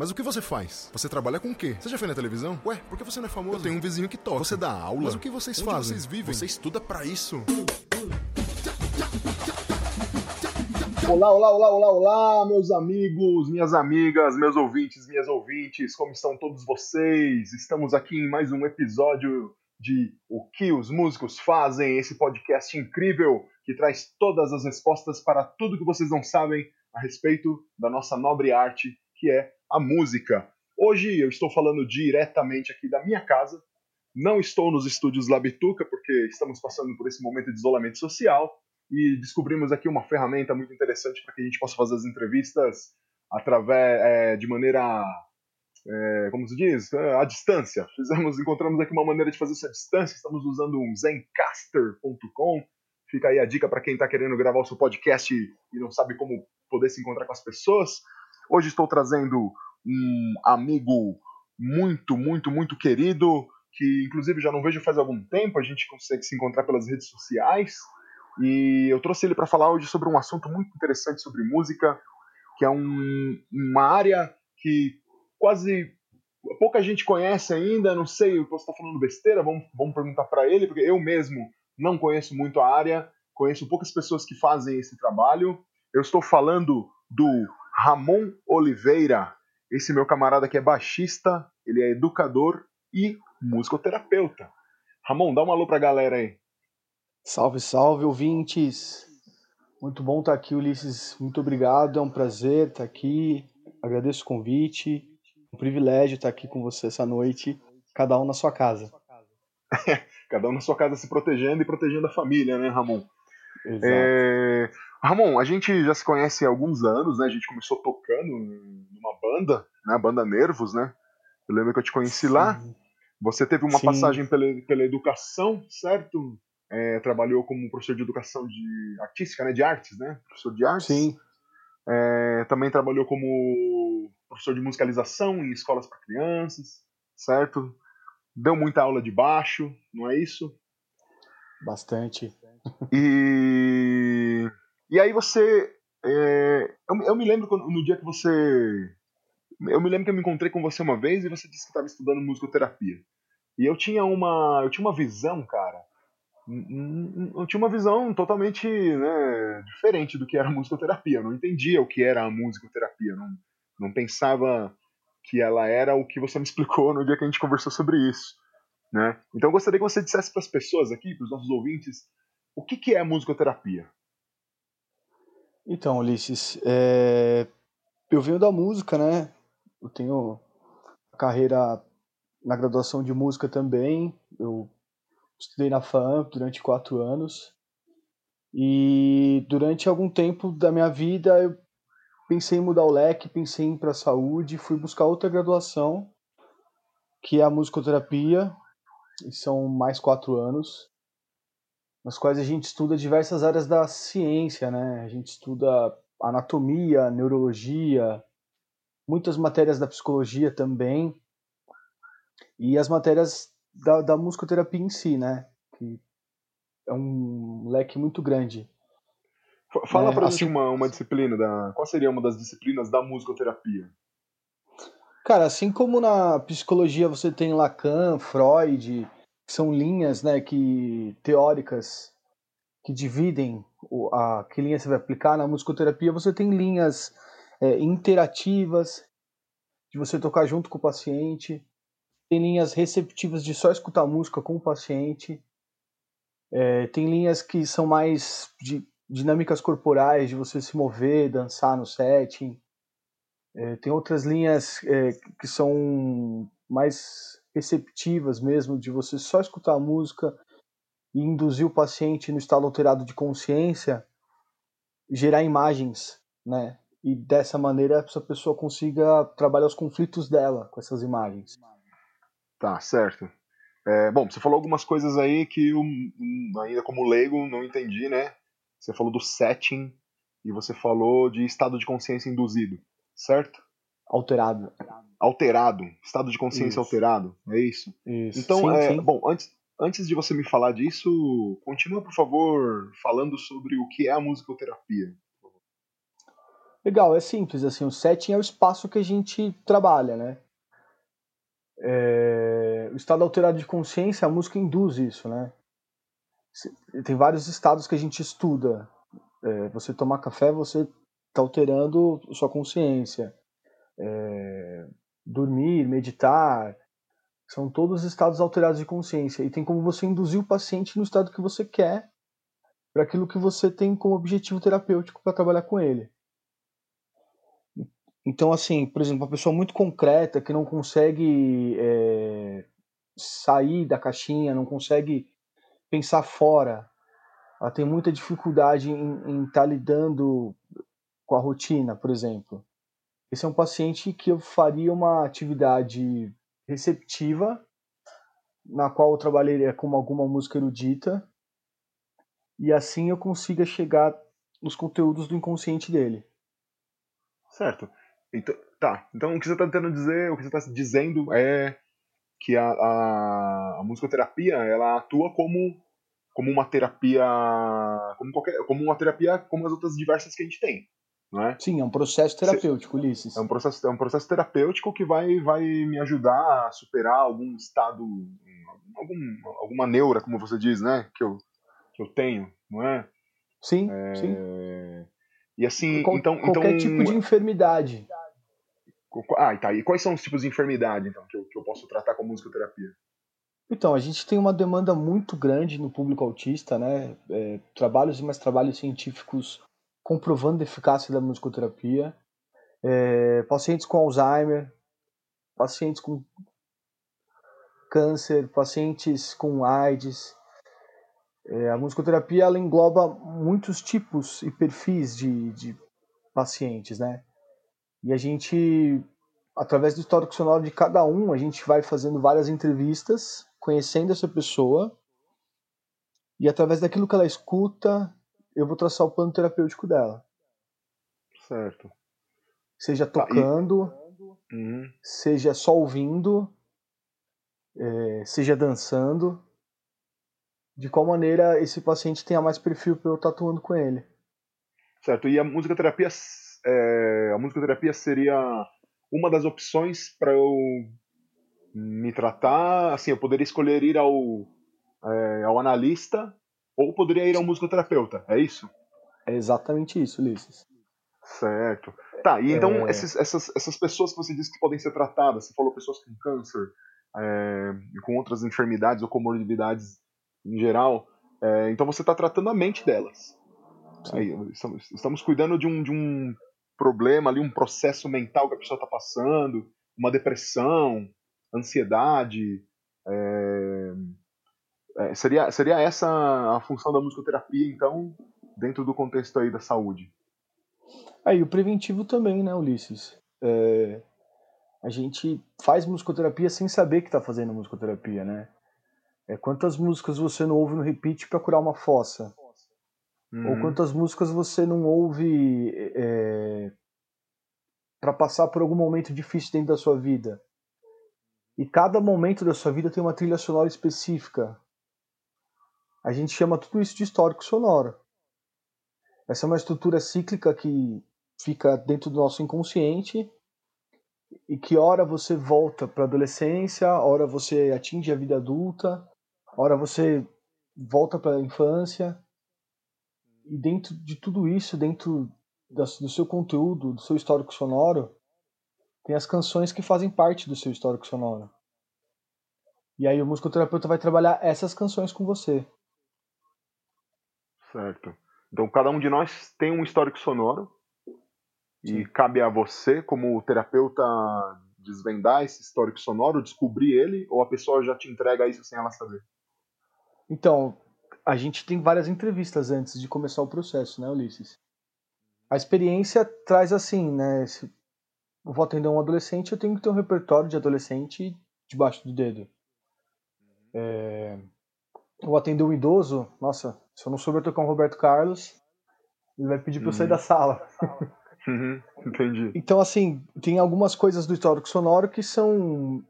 Mas o que você faz? Você trabalha com o quê? Você já foi na televisão? Ué, por que você não é famoso? Eu tenho um vizinho que toca. Você dá aula? Mas o que vocês Onde fazem? vocês vivem? Você estuda para isso? Olá, olá, olá, olá, olá, meus amigos, minhas amigas, meus ouvintes, minhas ouvintes, como estão todos vocês? Estamos aqui em mais um episódio de O que os músicos fazem, esse podcast incrível que traz todas as respostas para tudo que vocês não sabem a respeito da nossa nobre arte, que é a música. Hoje eu estou falando diretamente aqui da minha casa. Não estou nos estúdios Labituca, porque estamos passando por esse momento de isolamento social e descobrimos aqui uma ferramenta muito interessante para que a gente possa fazer as entrevistas através é, de maneira é, como se diz, é, à distância. Fizemos, encontramos aqui uma maneira de fazer isso à distância. Estamos usando um zencaster.com. Fica aí a dica para quem está querendo gravar o seu podcast e não sabe como poder se encontrar com as pessoas. Hoje estou trazendo um amigo muito, muito, muito querido, que inclusive já não vejo faz algum tempo, a gente consegue se encontrar pelas redes sociais. E eu trouxe ele para falar hoje sobre um assunto muito interessante sobre música, que é um, uma área que quase pouca gente conhece ainda, não sei, eu posso estar falando besteira, vamos, vamos perguntar para ele, porque eu mesmo não conheço muito a área, conheço poucas pessoas que fazem esse trabalho. Eu estou falando do Ramon Oliveira, esse meu camarada que é baixista, ele é educador e musicoterapeuta. Ramon, dá um alô pra galera aí. Salve, salve, ouvintes. Muito bom estar aqui, Ulisses. Muito obrigado, é um prazer estar aqui. Agradeço o convite. Um privilégio estar aqui com você essa noite, cada um na sua casa. cada um na sua casa se protegendo e protegendo a família, né, Ramon? Exato. É... Ramon, a gente já se conhece há alguns anos, né? A gente começou tocando banda, né? A banda Nervos, né? Eu lembro que eu te conheci Sim. lá. Você teve uma Sim. passagem pela, pela educação, certo? É, trabalhou como professor de educação de artística, né? De artes, né? Professor de artes. Sim. É, também trabalhou como professor de musicalização em escolas para crianças, certo? Deu muita aula de baixo, não é isso? Bastante. E e aí você. É, eu, eu, me lembro quando, no dia que você. Eu me lembro que eu me encontrei com você uma vez e você disse que estava estudando musicoterapia. E eu tinha uma. Eu tinha uma visão, cara. Eu tinha uma visão totalmente né, diferente do que era musicoterapia. Eu não entendia o que era a musicoterapia. Não, não pensava que ela era o que você me explicou no dia que a gente conversou sobre isso. Né? Então eu gostaria que você dissesse para as pessoas aqui, para os nossos ouvintes, o que, que é a musicoterapia? Então, Ulisses, é... eu venho da música, né? Eu tenho carreira na graduação de música também. Eu estudei na FAM durante quatro anos. E durante algum tempo da minha vida eu pensei em mudar o leque, pensei em ir para a saúde, fui buscar outra graduação, que é a musicoterapia, e são mais quatro anos nas quais a gente estuda diversas áreas da ciência, né? A gente estuda anatomia, neurologia, muitas matérias da psicologia também, e as matérias da, da musicoterapia em si, né? Que é um leque muito grande. Fala é, pra assim, gente uma, uma disciplina, da, qual seria uma das disciplinas da musicoterapia? Cara, assim como na psicologia você tem Lacan, Freud, são linhas né, que, teóricas que dividem o, a que linha você vai aplicar na musicoterapia. Você tem linhas é, interativas, de você tocar junto com o paciente, tem linhas receptivas de só escutar música com o paciente, é, tem linhas que são mais de dinâmicas corporais, de você se mover, dançar no setting. É, tem outras linhas é, que são mais receptivas mesmo, de você só escutar a música e induzir o paciente no estado alterado de consciência, gerar imagens, né? E dessa maneira essa pessoa consiga trabalhar os conflitos dela com essas imagens. Tá, certo. É, bom, você falou algumas coisas aí que eu, ainda como leigo não entendi, né? Você falou do setting e você falou de estado de consciência induzido, certo? Alterado. Alterado. Estado de consciência isso. alterado. É isso? Isso. Então, sim, é, sim. bom, antes, antes de você me falar disso, continua, por favor, falando sobre o que é a musicoterapia. Legal, é simples, assim, o setting é o espaço que a gente trabalha, né? É... O estado alterado de consciência, a música induz isso, né? Tem vários estados que a gente estuda. É, você tomar café, você está alterando sua consciência. É... Dormir, meditar, são todos estados alterados de consciência. E tem como você induzir o paciente no estado que você quer, para aquilo que você tem como objetivo terapêutico para trabalhar com ele. Então, assim, por exemplo, uma pessoa muito concreta que não consegue é, sair da caixinha, não consegue pensar fora, ela tem muita dificuldade em estar tá lidando com a rotina, por exemplo. Esse é um paciente que eu faria uma atividade receptiva, na qual eu trabalharia com alguma música erudita, e assim eu consiga chegar nos conteúdos do inconsciente dele. Certo. Então, tá, então o que você está tentando dizer, o que você está dizendo é que a, a, a, musicoterapia ela atua como, como uma terapia como qualquer como uma terapia como as outras diversas que a gente tem não é? sim é um processo terapêutico Ulisses. É um processo é um processo terapêutico que vai vai me ajudar a superar algum estado algum, alguma neura como você diz né que eu que eu tenho não é? Sim é... sim. e assim Qual, então qualquer então, tipo de enfermidade ah, tá. E quais são os tipos de enfermidade, então, que eu, que eu posso tratar com musicoterapia? Então, a gente tem uma demanda muito grande no público autista, né? É, trabalhos e mais trabalhos científicos comprovando a eficácia da musicoterapia. É, pacientes com Alzheimer, pacientes com câncer, pacientes com AIDS. É, a musicoterapia ela engloba muitos tipos e perfis de, de pacientes, né? E a gente, através do histórico sonoro de cada um, a gente vai fazendo várias entrevistas, conhecendo essa pessoa. E através daquilo que ela escuta, eu vou traçar o plano terapêutico dela. Certo. Seja tocando, tá, e... uhum. seja só ouvindo, é, seja dançando. De qual maneira esse paciente tenha mais perfil para eu estar atuando com ele. Certo. E a musicoterapia é, a musicoterapia seria uma das opções para eu me tratar. Assim, eu poderia escolher ir ao, é, ao analista ou poderia ir ao musicoterapeuta, é isso? É exatamente isso, Ulisses. Certo. Tá, e então é... esses, essas, essas pessoas que você disse que podem ser tratadas, você falou pessoas com câncer, é, com outras enfermidades ou comorbidades em geral, é, então você está tratando a mente delas. Aí, estamos, estamos cuidando de um, de um problema ali, um processo mental que a pessoa está passando, uma depressão, ansiedade. É... É, seria, seria essa a função da musicoterapia, então, dentro do contexto aí da saúde? Aí, o preventivo também, né, Ulisses? É... A gente faz musicoterapia sem saber que está fazendo musicoterapia, né? É, quantas músicas você não ouve no repeat para curar uma fossa? Uhum. Ou quantas músicas você não ouve é, para passar por algum momento difícil dentro da sua vida? E cada momento da sua vida tem uma trilha sonora específica. A gente chama tudo isso de histórico sonoro. Essa é uma estrutura cíclica que fica dentro do nosso inconsciente e que hora você volta para a adolescência, hora você atinge a vida adulta, hora você volta para a infância e dentro de tudo isso, dentro do seu conteúdo, do seu histórico sonoro, tem as canções que fazem parte do seu histórico sonoro. E aí o musicoterapeuta vai trabalhar essas canções com você. Certo. Então cada um de nós tem um histórico sonoro Sim. e cabe a você, como terapeuta, desvendar esse histórico sonoro, descobrir ele, ou a pessoa já te entrega isso sem ela saber? Então, a gente tem várias entrevistas antes de começar o processo, né, Ulisses? A experiência traz assim, né? Se eu vou atender um adolescente, eu tenho que ter um repertório de adolescente debaixo do dedo. É... Eu vou atender um idoso, nossa, se eu não souber tocar um Roberto Carlos, ele vai pedir para eu sair uhum. da sala. Uhum, entendi. Então, assim, tem algumas coisas do histórico sonoro que são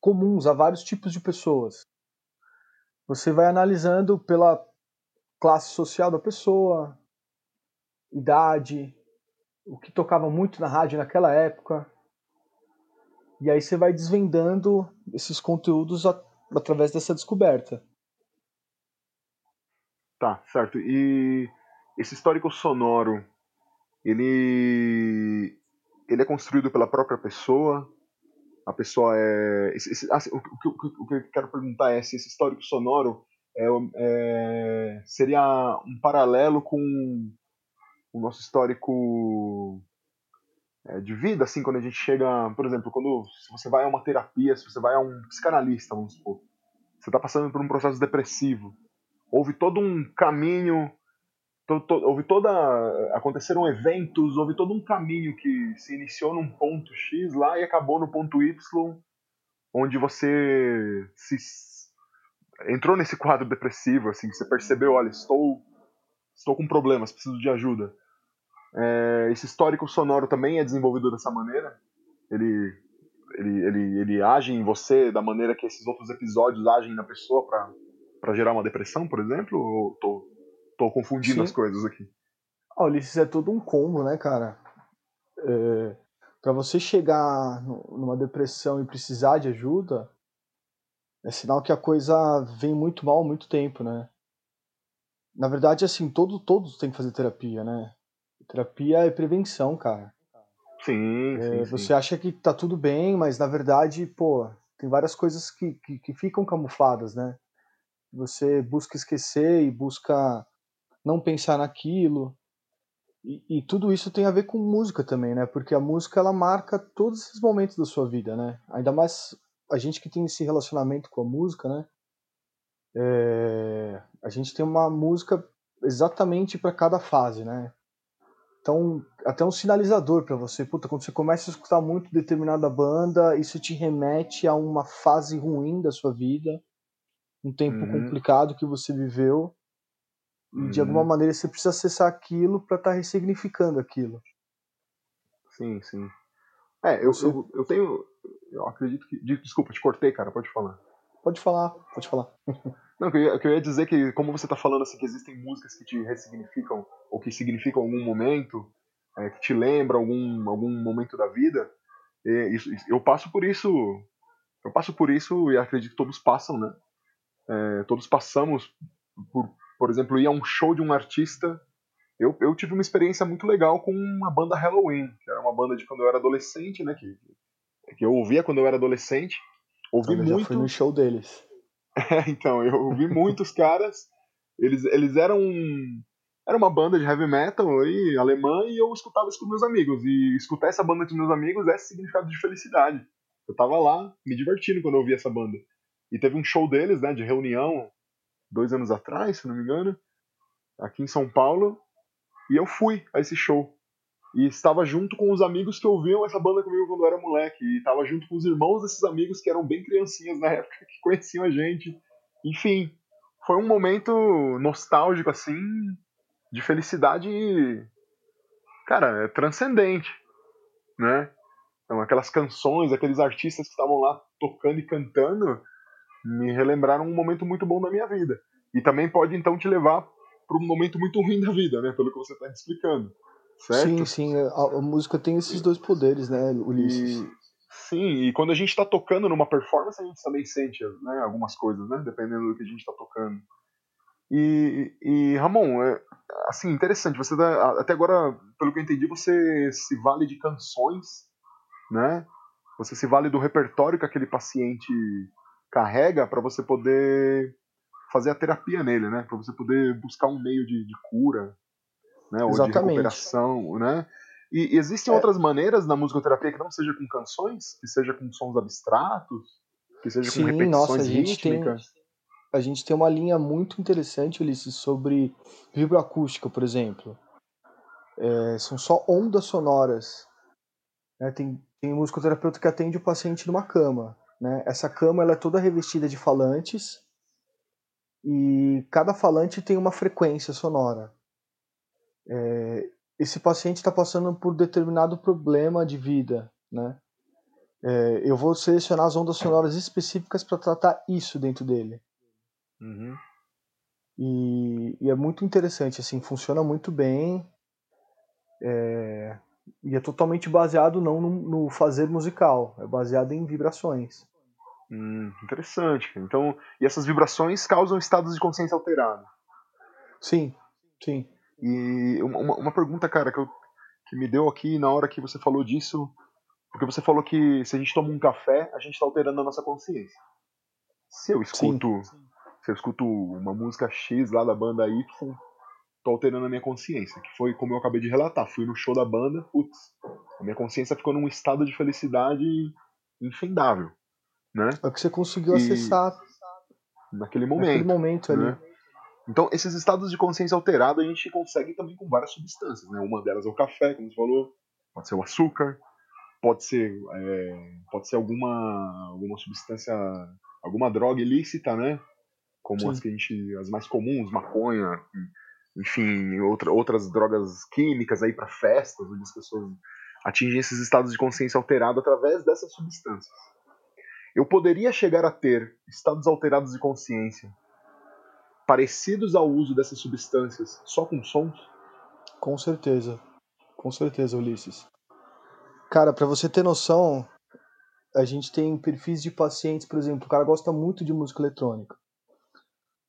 comuns a vários tipos de pessoas. Você vai analisando pela classe social da pessoa, idade, o que tocava muito na rádio naquela época. E aí você vai desvendando esses conteúdos a, através dessa descoberta. Tá, certo. E esse histórico sonoro, ele ele é construído pela própria pessoa? A pessoa é. Esse, esse, assim, o, o, o, que eu quero perguntar é se esse histórico sonoro é, é, seria um paralelo com o nosso histórico é, de vida, assim, quando a gente chega, por exemplo, quando se você vai a uma terapia, se você vai a um psicanalista, vamos supor, você está passando por um processo depressivo, houve todo um caminho, houve toda, aconteceram eventos, houve todo um caminho que se iniciou num ponto X lá e acabou no ponto Y, onde você se entrou nesse quadro depressivo, assim, você percebeu, olha, estou estou com problemas, preciso de ajuda. É, esse histórico sonoro também é desenvolvido dessa maneira. Ele, ele, ele, ele age em você da maneira que esses outros episódios agem na pessoa para gerar uma depressão, por exemplo? Ou tô, tô confundindo Sim. as coisas aqui? Ah, Ulisses, é todo um combo, né, cara? É, para você chegar numa depressão e precisar de ajuda, é sinal que a coisa vem muito mal há muito tempo, né? Na verdade, assim, todo, todos têm que fazer terapia, né? Terapia é prevenção, cara. Sim, é, sim, Você sim. acha que tá tudo bem, mas na verdade, pô, tem várias coisas que, que, que ficam camufladas, né? Você busca esquecer e busca não pensar naquilo. E, e, tudo isso tem a ver com música também, né? Porque a música ela marca todos esses momentos da sua vida, né? Ainda mais a gente que tem esse relacionamento com a música, né? É, a gente tem uma música exatamente para cada fase, né? Então, até um sinalizador para você. Puta, quando você começa a escutar muito determinada banda, isso te remete a uma fase ruim da sua vida, um tempo uhum. complicado que você viveu. E uhum. de alguma uhum. maneira você precisa acessar aquilo para estar tá ressignificando aquilo. Sim, sim. É, eu, eu, eu tenho. Eu acredito que. Desculpa, te cortei, cara, pode falar. Pode falar, pode falar. Não, que eu, ia, que eu ia dizer que, como você está falando assim, que existem músicas que te ressignificam, ou que significam algum momento, é, que te lembra algum, algum momento da vida, isso, eu passo por isso, eu passo por isso e acredito que todos passam, né? É, todos passamos por, por exemplo, ir a um show de um artista. Eu, eu tive uma experiência muito legal com a banda Halloween, que era uma banda de quando eu era adolescente, né? Que, que eu ouvia quando eu era adolescente. Ouvi eu muito. Já fui no show deles. É, então, eu vi muitos caras, eles, eles eram. Era uma banda de heavy metal aí, alemã, e eu escutava isso com meus amigos. E escutar essa banda com meus amigos é significado de felicidade. Eu tava lá me divertindo quando eu ouvi essa banda. E teve um show deles, né, de reunião, dois anos atrás, se não me engano, aqui em São Paulo. E eu fui a esse show. E estava junto com os amigos que ouviam essa banda comigo quando eu era moleque. E estava junto com os irmãos desses amigos que eram bem criancinhas na época, que conheciam a gente. Enfim, foi um momento nostálgico, assim, de felicidade, cara, é transcendente, né? Então, aquelas canções, aqueles artistas que estavam lá tocando e cantando, me relembraram um momento muito bom da minha vida. E também pode, então, te levar para um momento muito ruim da vida, né? Pelo que você está explicando. Certo? Sim, sim. A, a, música tem esses dois poderes, né, Ulisses? E, sim, e quando a gente está tocando numa performance, a gente também sente né, algumas coisas, né? Dependendo do que a gente está tocando. E, e Ramon, é, assim, interessante. Você tá, até agora, pelo que eu entendi, você se vale de canções, né? Você se vale do repertório que aquele paciente carrega para você poder fazer a terapia nele, né? Para você poder buscar um meio de, de cura, né? Ou Exatamente. de recuperação, né? E, e existem é. outras maneiras na musicoterapia que não seja com canções, que seja com sons abstratos, que seja Sim, com repetições nossa, a gente rítmicas. Tem, a gente tem uma linha muito interessante, Ulisses, sobre vibroacústica, por exemplo. É, são só ondas sonoras. Né? Tem, tem musicoterapeuta que atende o paciente numa cama. Né? Essa cama ela é toda revestida de falantes e cada falante tem uma frequência sonora é, esse paciente está passando por determinado problema de vida, né? É, eu vou selecionar as ondas sonoras específicas para tratar isso dentro dele. Uhum. E, e, é muito interessante, assim, funciona muito bem. É, E é totalmente baseado não no, no fazer musical, é baseado em vibrações. Hum, interessante. Então, e essas vibrações causam estados de consciência alterado. Sim, sim. E uma, uma pergunta, cara, que, eu, que me deu aqui na hora que você falou disso, porque você falou que se a gente toma um café, a gente está alterando a nossa consciência. Se eu escuto, sim. se eu escuto uma música X lá da banda Y, tô alterando a minha consciência, que foi como eu acabei de relatar, fui no show da banda, putz, a minha consciência ficou num estado de felicidade infendável né? É o que você conseguiu e acessar naquele momento. Naquele momento ali. Né? Então, esses estados de consciência alterada a gente consegue também com várias substâncias, né? Uma delas é o café, como você falou, pode ser o açúcar, pode ser, é, pode ser alguma, alguma substância, alguma droga ilícita, né? Como Sim. as que a gente, as mais comuns, maconha, enfim, outra, outras drogas químicas aí para festas, onde as pessoas atingem esses estados de consciência alterado através dessas substâncias. Eu poderia chegar a ter estados alterados de consciência parecidos ao uso dessas substâncias só com sons? Com certeza. Com certeza, Ulisses. Cara, para você ter noção, a gente tem perfis de pacientes, por exemplo, o cara gosta muito de música eletrônica.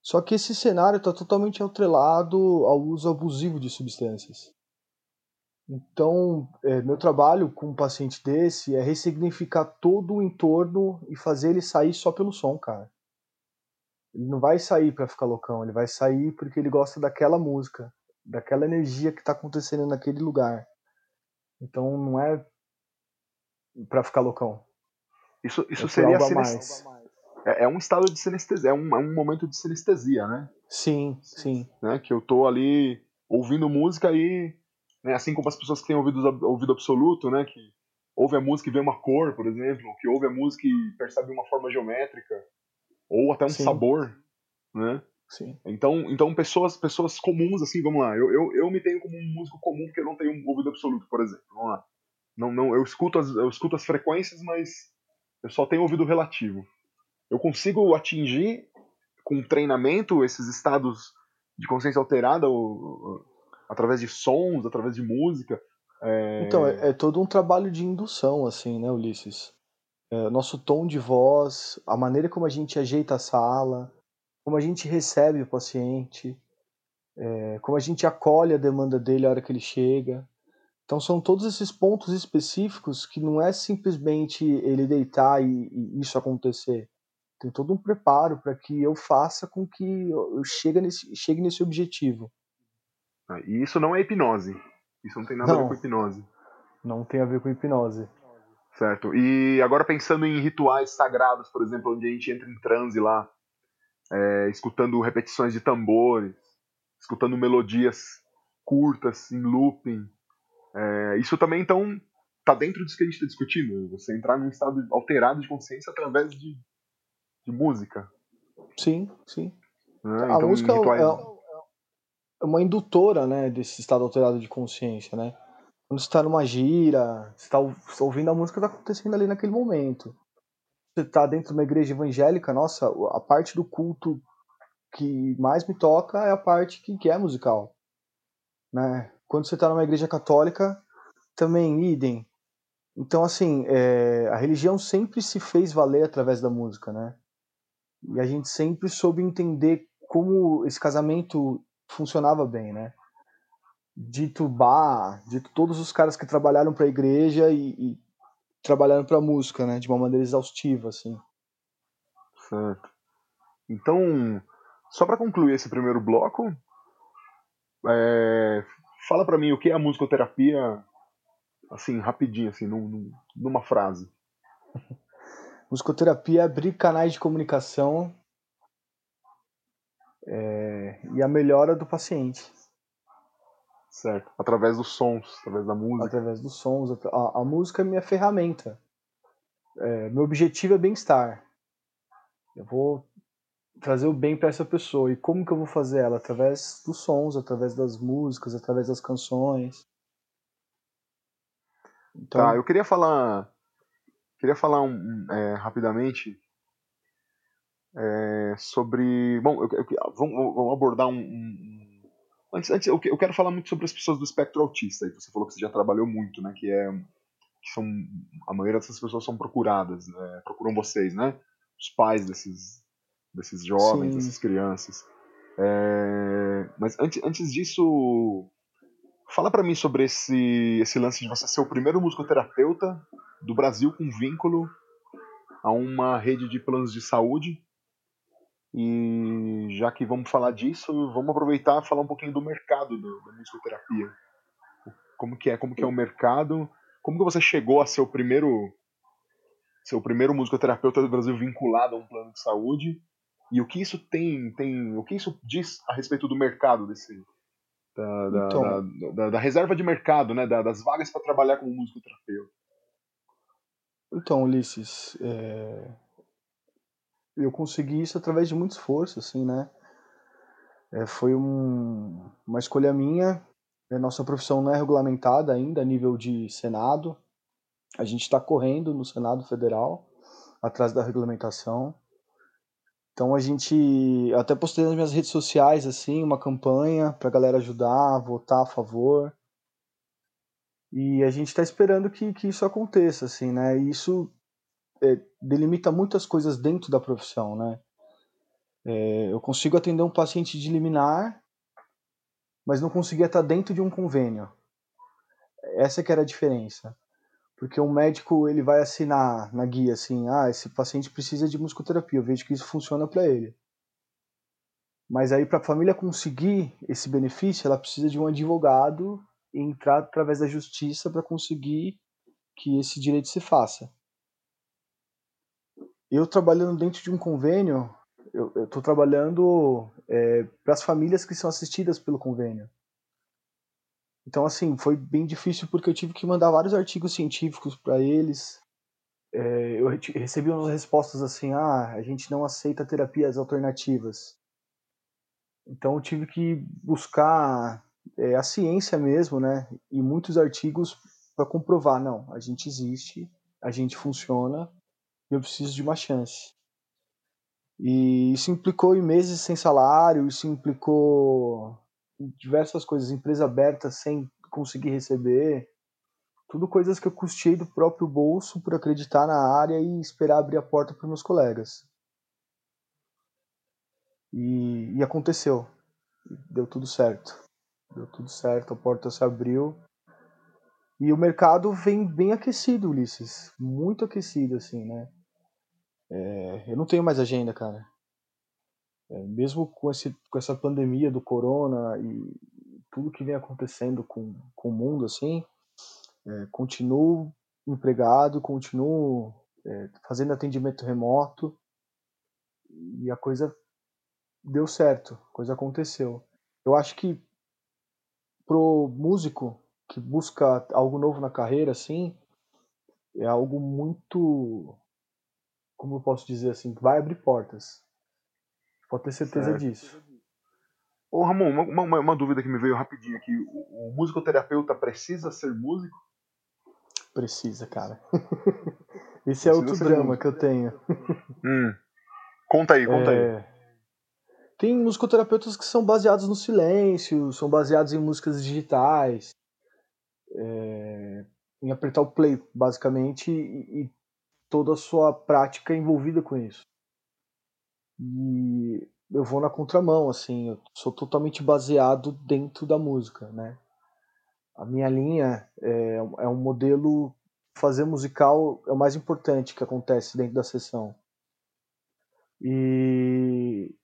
Só que esse cenário está totalmente atrelado ao uso abusivo de substâncias. Então, é, meu trabalho com um paciente desse é ressignificar todo o entorno e fazer ele sair só pelo som, cara. Ele não vai sair para ficar loucão, ele vai sair porque ele gosta daquela música, daquela energia que está acontecendo naquele lugar. Então, não é para ficar loucão. Isso, isso é seria sinestesia. É, é, um estado de sinestesia, é um, é um momento de sinestesia, né? Sim, sim. Né? Que eu tô ali ouvindo música e né? Assim como as pessoas que têm ouvido, ouvido absoluto, né? Que ouve a música e vê uma cor, por exemplo, que ouve a música e percebe uma forma geométrica, ou até um Sim. sabor, né? Sim. Então, então pessoas, pessoas comuns, assim, vamos lá. Eu, eu, eu me tenho como um músico comum porque eu não tenho um ouvido absoluto, por exemplo. Vamos lá. Não, não, eu escuto as, eu escuto as frequências, mas eu só tenho ouvido relativo. Eu consigo atingir com treinamento esses estados de consciência alterada ou, através de sons, através de música. É... Então, é, é, todo um trabalho de indução, assim, né, Ulisses? É, nosso tom de voz, a maneira como a gente ajeita a sala, como a gente recebe o paciente, é, como a gente acolhe a demanda dele a hora que ele chega. Então, são todos esses pontos específicos que não é simplesmente ele deitar e, e isso acontecer. Tem todo um preparo para que eu faça com que eu chegue nesse, chegue nesse objetivo. Ah, e isso não é hipnose. Isso não tem nada não, a ver com hipnose. Não tem a ver com hipnose. Certo. E agora pensando em rituais sagrados, por exemplo, onde a gente entra em transe lá, é, escutando repetições de tambores, escutando melodias curtas, em looping. É, isso também, então, tá dentro disso que a gente está discutindo. Você entrar num estado alterado de consciência através de, de música. Sim, sim. É, a então, música é rituais... é, é uma indutora, né, desse estado alterado de consciência, né? Quando você está numa gira, você está tá ouvindo a música que está acontecendo ali naquele momento. Você está dentro de uma igreja evangélica, nossa, a parte do culto que mais me toca é a parte que, que é musical, né? Quando você está numa igreja católica, também idem. Então, assim, é, a religião sempre se fez valer através da música, né? E a gente sempre soube entender como esse casamento funcionava bem, né? Dito Bar, dito todos os caras que trabalharam para a igreja e, e trabalharam para música, né? De uma maneira exaustiva, assim. Certo. Então, só para concluir esse primeiro bloco, é, fala para mim o que é a musicoterapia, assim, rapidinho, assim, num, numa frase. musicoterapia é abrir canais de comunicação é, e a melhora do paciente. Certo. Através dos sons, através da música. Através dos sons. A, a música é minha ferramenta. É, meu objetivo é bem-estar. Eu vou trazer o bem para essa pessoa. E como que eu vou fazer ela? Através dos sons, através das músicas, através das canções. Então... Tá, eu queria falar. Queria falar um, é, rapidamente é, sobre. Bom, eu, eu, vamos, vamos, abordar um, um, Antes, antes eu, quero falar muito sobre as pessoas do espectro autista, aí você falou que você já trabalhou muito, né? Que é que são a maioria dessas pessoas são procuradas, né, procuram vocês, né? Os pais desses desses jovens, Sim. dessas crianças. É, mas antes, antes disso, fala para mim sobre esse esse lance de você ser o primeiro musicoterapeuta do Brasil com vínculo a uma rede de planos de saúde e já que vamos falar disso, vamos aproveitar e falar um pouquinho do mercado do, da musicoterapia. Como que é, como que é o mercado? Como que você chegou a ser o primeiro ser o primeiro musicoterapeuta do Brasil vinculado a um plano de saúde? E o que isso tem, tem o que isso diz a respeito do mercado desse da, da, então, da, da, reserva de mercado, né, das vagas para trabalhar como musicoterapeuta? Então, Ulisses, é eu consegui isso através de muito esforço, assim, né? É, foi um, uma escolha minha. A nossa profissão não é regulamentada ainda a nível de Senado. A gente está correndo no Senado Federal atrás da regulamentação. Então a gente até postei nas minhas redes sociais assim uma campanha para a galera ajudar, votar a favor. E a gente está esperando que, que isso aconteça, assim, né? E isso é, delimita muitas coisas dentro da profissão, né? É, eu consigo atender um paciente de liminar, mas não conseguia estar dentro de um convênio. Essa que era a diferença. Porque um médico ele vai assinar na guia assim, ah, esse paciente precisa de musicoterapia, eu vejo que isso funciona para ele. Mas aí para a família conseguir esse benefício, ela precisa de um advogado e entrar através da justiça para conseguir que esse direito se faça. Eu trabalhando dentro de um convênio, eu estou trabalhando é, para as famílias que são assistidas pelo convênio. Então, assim, foi bem difícil porque eu tive que mandar vários artigos científicos para eles. É, eu recebi umas respostas assim: ah, a gente não aceita terapias alternativas. Então, eu tive que buscar é, a ciência mesmo, né? E muitos artigos para comprovar: não, a gente existe, a gente funciona eu preciso de uma chance. E isso implicou em meses sem salário, isso implicou diversas coisas, empresa aberta sem conseguir receber, tudo coisas que eu custei do próprio bolso por acreditar na área e esperar abrir a porta para meus colegas. E, e aconteceu, deu tudo certo, deu tudo certo, a porta se abriu e o mercado vem bem aquecido, Ulisses, muito aquecido assim, né? É, eu não tenho mais agenda, cara. É, mesmo com, esse, com essa pandemia do corona e tudo que vem acontecendo com, com o mundo, assim, é, continuo empregado, continuo é, fazendo atendimento remoto e a coisa deu certo, a coisa aconteceu. Eu acho que pro músico que busca algo novo na carreira, assim, é algo muito como eu posso dizer assim, vai abrir portas. Pode ter certeza certo. disso. Ô Ramon, uma, uma, uma, dúvida que me veio rapidinho aqui. O, o musicoterapeuta precisa ser músico? Precisa, cara. Esse é precisa é outro drama músico. que eu tenho. Hum. Conta aí, conta é... aí. Tem musicoterapeutas que são baseados no silêncio, são baseados em músicas digitais, é... em apertar o play, basicamente, e, e toda a sua prática envolvida com isso. E eu vou na contramão, assim, eu sou totalmente baseado dentro da música, né? A minha linha é, é um modelo fazer musical é o mais importante que acontece dentro da sessão. E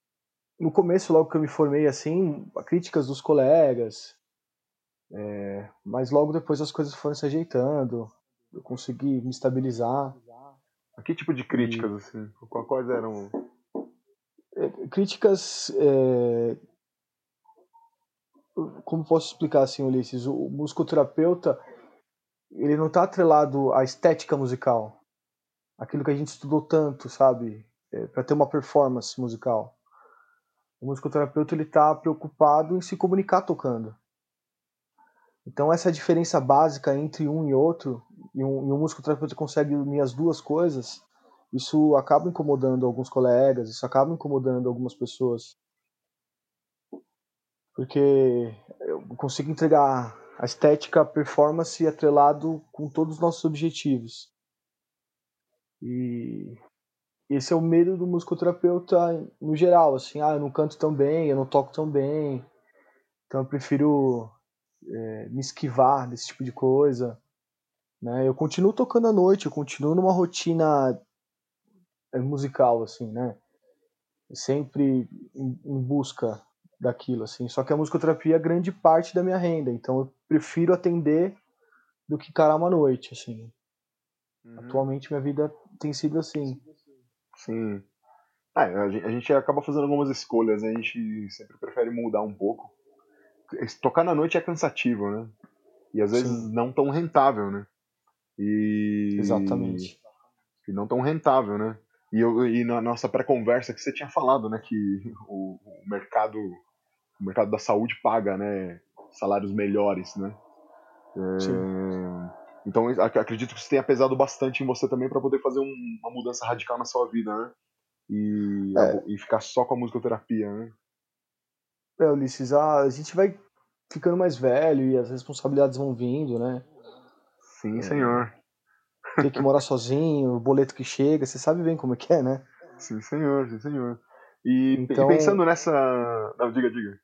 no começo, logo que eu me formei, assim, críticas dos colegas, é, mas logo depois as coisas foram se ajeitando, eu consegui me estabilizar. Que tipo de críticas, e... assim? Quais eram? Críticas. É... Como posso explicar assim, Ulisses? O musicoterapeuta ele não está atrelado à estética musical, aquilo que a gente estudou tanto, sabe, é, para ter uma performance musical. O musicoterapeuta ele está preocupado em se comunicar tocando. Então essa diferença básica entre um e outro, e um, e um musicoterapeuta consegue unir as duas coisas, isso acaba incomodando alguns colegas, isso acaba incomodando algumas pessoas. Porque eu consigo entregar a estética, a performance atrelado com todos os nossos objetivos. E esse é o medo do musicoterapeuta no geral, assim, ah, eu não canto tão bem, eu não toco tão bem, então eu prefiro é, me esquivar desse tipo de coisa. Né? Eu continuo tocando à noite, eu continuo numa rotina musical, assim, né? Sempre em, em busca daquilo, assim. Só que a musicoterapia é grande parte da minha renda, então eu prefiro atender do que carar uma noite, assim. Uhum. Atualmente minha vida tem sido assim. Sim. É, a, gente, a gente acaba fazendo algumas escolhas, né? a gente sempre prefere mudar um pouco. Tocar na noite é cansativo, né? E às vezes Sim. não tão rentável, né? E... Exatamente. E não tão rentável, né? E, eu, e na nossa pré-conversa que você tinha falado, né, que o, o, mercado o mercado da saúde paga, né, salários melhores, né? É, então acredito que isso tenha pesado bastante em você também para poder fazer um, uma mudança radical na sua vida, né? E, é. e ficar só com a musicoterapia, né? É, Ulisses, a, a gente vai ficando mais velho e as responsabilidades vão vindo, né? Sim, é, senhor. Ter que morar sozinho, o boleto que chega, você sabe bem como é que é, né? Sim, senhor, sim, senhor. E, então... e pensando nessa. Não, diga, diga.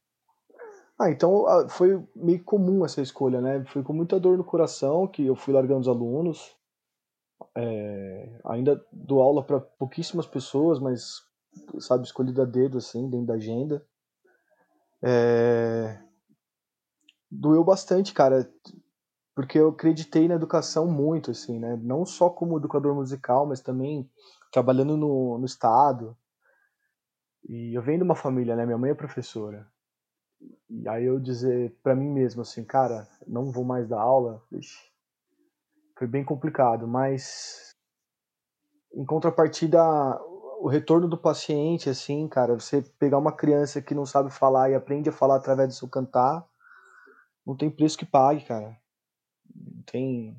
Ah, então ah, foi meio comum essa escolha, né? Foi com muita dor no coração que eu fui largando os alunos. É, ainda dou aula para pouquíssimas pessoas, mas, sabe, escolhido a dedo, assim, dentro da agenda. É, doeu bastante, cara, porque eu acreditei na educação muito, assim, né? Não só como educador musical, mas também trabalhando no, no Estado. E eu venho de uma família, né? Minha mãe é professora. E aí eu dizer para mim mesmo assim, cara, não vou mais dar aula, foi bem complicado, mas em contrapartida, o retorno do paciente, assim, cara, você pegar uma criança que não sabe falar e aprende a falar através do seu cantar, não tem preço que pague, cara. Tem.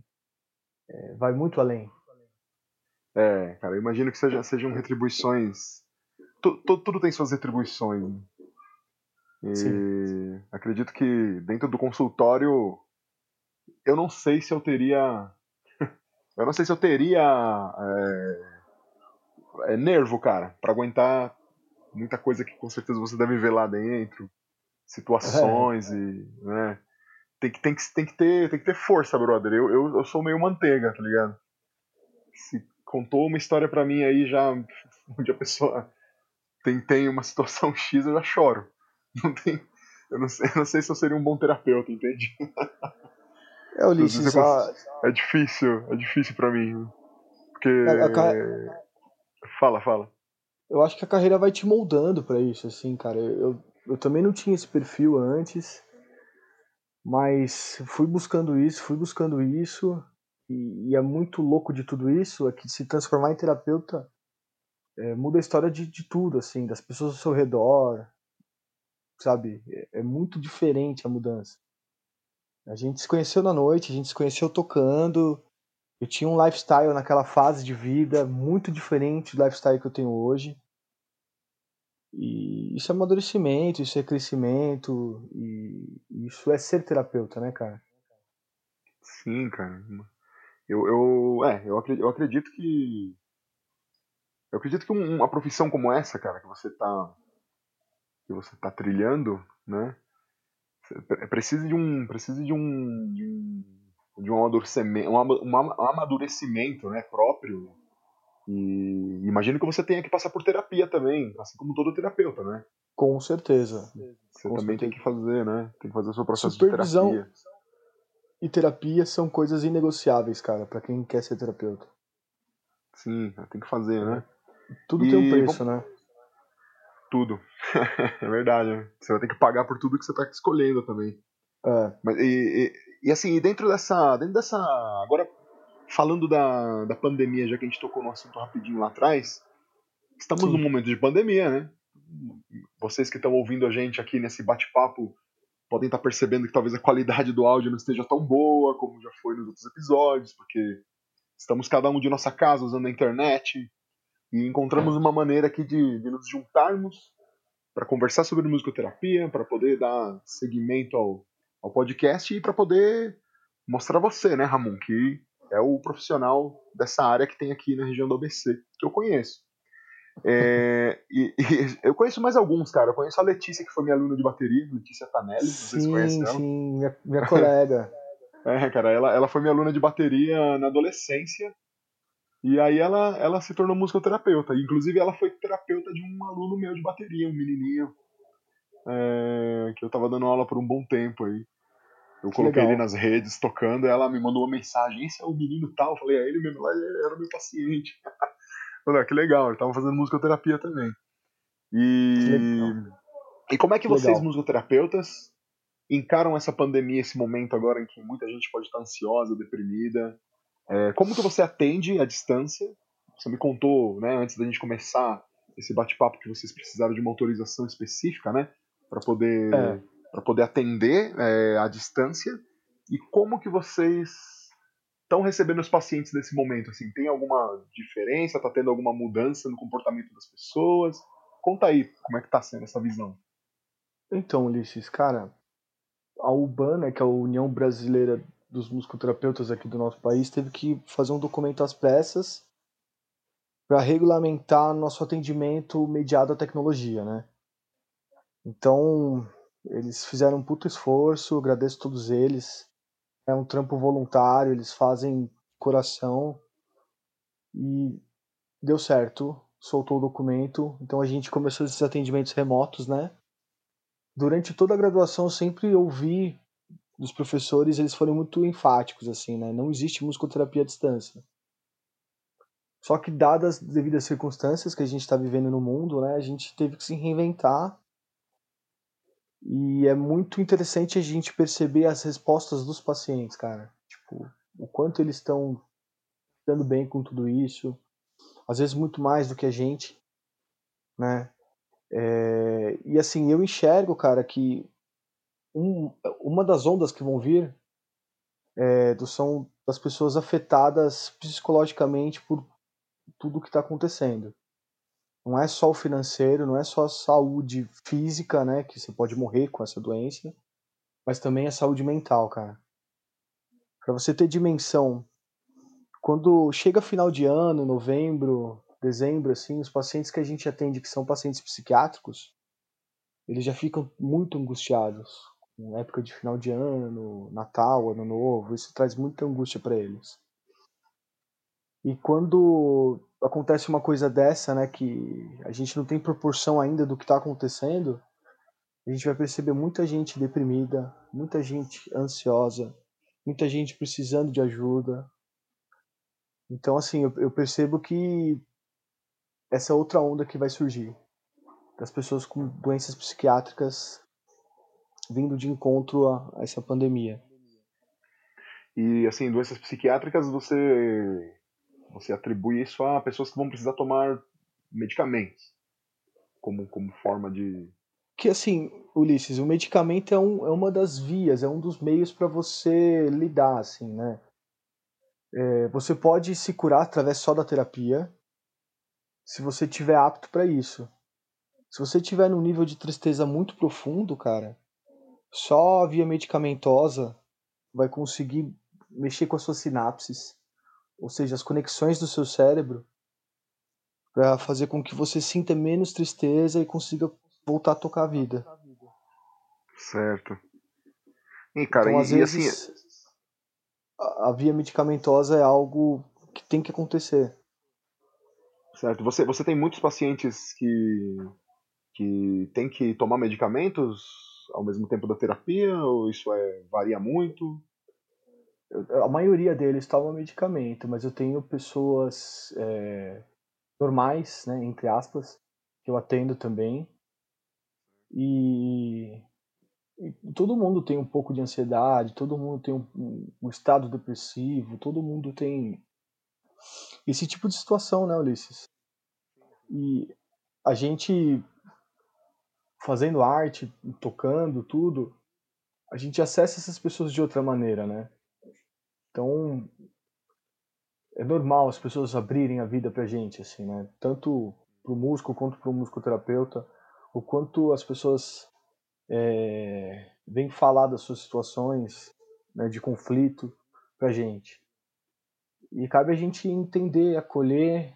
É, vai muito além. É, cara, eu imagino que seja, sejam retribuições. Tudo, tudo tem suas retribuições. Né? E Sim. acredito que dentro do consultório eu não sei se eu teria. eu não sei se eu teria é, é, nervo, cara, para aguentar muita coisa que com certeza você deve ver lá dentro. Situações é. e. Né, tem, que, tem, que, tem, que ter, tem que ter força, brother. Eu, eu, eu sou meio manteiga, tá ligado? Se contou uma história para mim aí já onde a pessoa tem, tem uma situação X, eu já choro. Não tem, eu, não sei, eu não sei se eu seria um bom terapeuta, entende? É, Ulisses, a... é difícil, é difícil para mim. Porque. A, a... Fala, fala. Eu acho que a carreira vai te moldando para isso, assim, cara. Eu, eu também não tinha esse perfil antes, mas fui buscando isso, fui buscando isso, e, e é muito louco de tudo isso, é que se transformar em terapeuta é, muda a história de, de tudo, assim, das pessoas ao seu redor, sabe? É, é muito diferente a mudança. A gente se conheceu na noite, a gente se conheceu tocando. Eu tinha um lifestyle naquela fase de vida muito diferente do lifestyle que eu tenho hoje. E isso é amadurecimento, isso é crescimento, e isso é ser terapeuta, né, cara? Sim, cara. Eu, eu, é, eu acredito, eu acredito que. Eu acredito que uma profissão como essa, cara, que você tá que você está trilhando, né? Precisa de um, precisa de um, de um, de um amadurecimento, um, amadurecimento, né, próprio. E imagino que você tenha que passar por terapia também, assim como todo terapeuta, né? Com certeza. Você Com também certeza. tem que fazer, né? Tem que fazer o seu processo Supervisão de terapia. E terapia são coisas inegociáveis, cara, para quem quer ser terapeuta. Sim, tem que fazer, né? Tudo e tem um preço, né? tudo. é verdade. Você vai ter que pagar por tudo que você está escolhendo também. É. Mas, e, e, e, assim, dentro dessa. Dentro dessa. Agora, falando da, da pandemia, já que a gente tocou no assunto rapidinho lá atrás, estamos Sim. num momento de pandemia, né? Vocês que estão ouvindo a gente aqui nesse bate-papo podem estar tá percebendo que talvez a qualidade do áudio não esteja tão boa como já foi nos outros episódios, porque estamos cada um de nossa casa usando a internet, e encontramos uma maneira aqui de, de nos juntarmos para conversar sobre musicoterapia, para poder dar seguimento ao, ao podcast e para poder mostrar você, né, Ramon, que é o profissional dessa área que tem aqui na região do ABC, que eu conheço. É, e, e, eu conheço mais alguns, cara. Eu conheço a Letícia, que foi minha aluna de bateria, Letícia Tanelli, não sei se conhece ela. Sim, minha, minha colega. é, cara, ela, ela foi minha aluna de bateria na adolescência. E aí ela, ela se tornou musicoterapeuta. Inclusive, ela foi terapeuta de um aluno meu de bateria, um menininho, é, que eu tava dando aula por um bom tempo aí. Eu que coloquei ele nas redes tocando, ela me mandou uma mensagem, esse é o menino tal, eu falei, é ele mesmo, lá ele era meu paciente. falei, ah, que legal, ele tava fazendo musicoterapia também. E, e como é que, que vocês, legal. musicoterapeutas, encaram essa pandemia, esse momento agora em que muita gente pode estar ansiosa, deprimida? É, como que você atende à distância? Você me contou, né, antes da gente começar esse bate-papo, que vocês precisaram de uma autorização específica, né, para poder é para poder atender é, à distância e como que vocês estão recebendo os pacientes nesse momento? Assim, tem alguma diferença? Está tendo alguma mudança no comportamento das pessoas? Conta aí como é que está sendo essa visão. Então, Ulisses, cara, a Ubana, que é a União Brasileira dos Musicoterapeutas aqui do nosso país, teve que fazer um documento às pressas para regulamentar nosso atendimento mediado à tecnologia, né? Então, eles fizeram um puto esforço, agradeço a todos eles. É um trampo voluntário, eles fazem coração. E deu certo, soltou o documento. Então a gente começou esses atendimentos remotos, né? Durante toda a graduação eu sempre ouvi dos professores, eles foram muito enfáticos assim, né? Não existe musicoterapia à distância. Só que dadas as devidas circunstâncias que a gente está vivendo no mundo, né, a gente teve que se reinventar e é muito interessante a gente perceber as respostas dos pacientes, cara. Tipo, o quanto eles estão dando bem com tudo isso. Às vezes muito mais do que a gente, né? É, e assim, eu enxergo, cara, que um, uma das ondas que vão vir é, do, são das pessoas afetadas psicologicamente por tudo que está acontecendo não é só o financeiro, não é só a saúde física, né, que você pode morrer com essa doença, mas também a saúde mental, cara. Para você ter dimensão, quando chega final de ano, novembro, dezembro, assim, os pacientes que a gente atende que são pacientes psiquiátricos, eles já ficam muito angustiados. Na época de final de ano, Natal, Ano Novo, isso traz muita angústia para eles. E quando acontece uma coisa dessa, né, que a gente não tem proporção ainda do que está acontecendo, a gente vai perceber muita gente deprimida, muita gente ansiosa, muita gente precisando de ajuda. Então, assim, eu, eu percebo que essa outra onda que vai surgir, das pessoas com doenças psiquiátricas vindo de encontro a, a essa pandemia. E, assim, doenças psiquiátricas, você você atribui isso a pessoas que vão precisar tomar medicamentos como, como forma de. Que assim, Ulisses, o medicamento é, um, é uma das vias, é um dos meios para você lidar, assim, né? É, você pode se curar através só da terapia, se você tiver apto para isso. Se você tiver num nível de tristeza muito profundo, cara, só a via medicamentosa vai conseguir mexer com as suas sinapses, ou seja, as conexões do seu cérebro, para fazer com que você sinta menos tristeza e consiga voltar a tocar a vida. Certo. E, cara, então, e, às assim, vezes, assim... a, a via medicamentosa é algo que tem que acontecer. Certo. Você, você tem muitos pacientes que, que tem que tomar medicamentos ao mesmo tempo da terapia? Ou isso é, varia muito? A maioria deles toma medicamento, mas eu tenho pessoas é, normais, né, entre aspas, que eu atendo também. E, e, todo mundo tem um pouco de ansiedade, todo mundo tem um, um, estado depressivo, todo mundo tem esse tipo de situação, né, Ulisses? E a gente fazendo arte, tocando tudo, a gente acessa essas pessoas de outra maneira, né? Então, é normal as pessoas abrirem a vida pra gente, assim, né? Tanto pro músico quanto pro musicoterapeuta. o quanto as pessoas é, vêm falar das suas situações né, de conflito pra gente. E cabe a gente entender, acolher,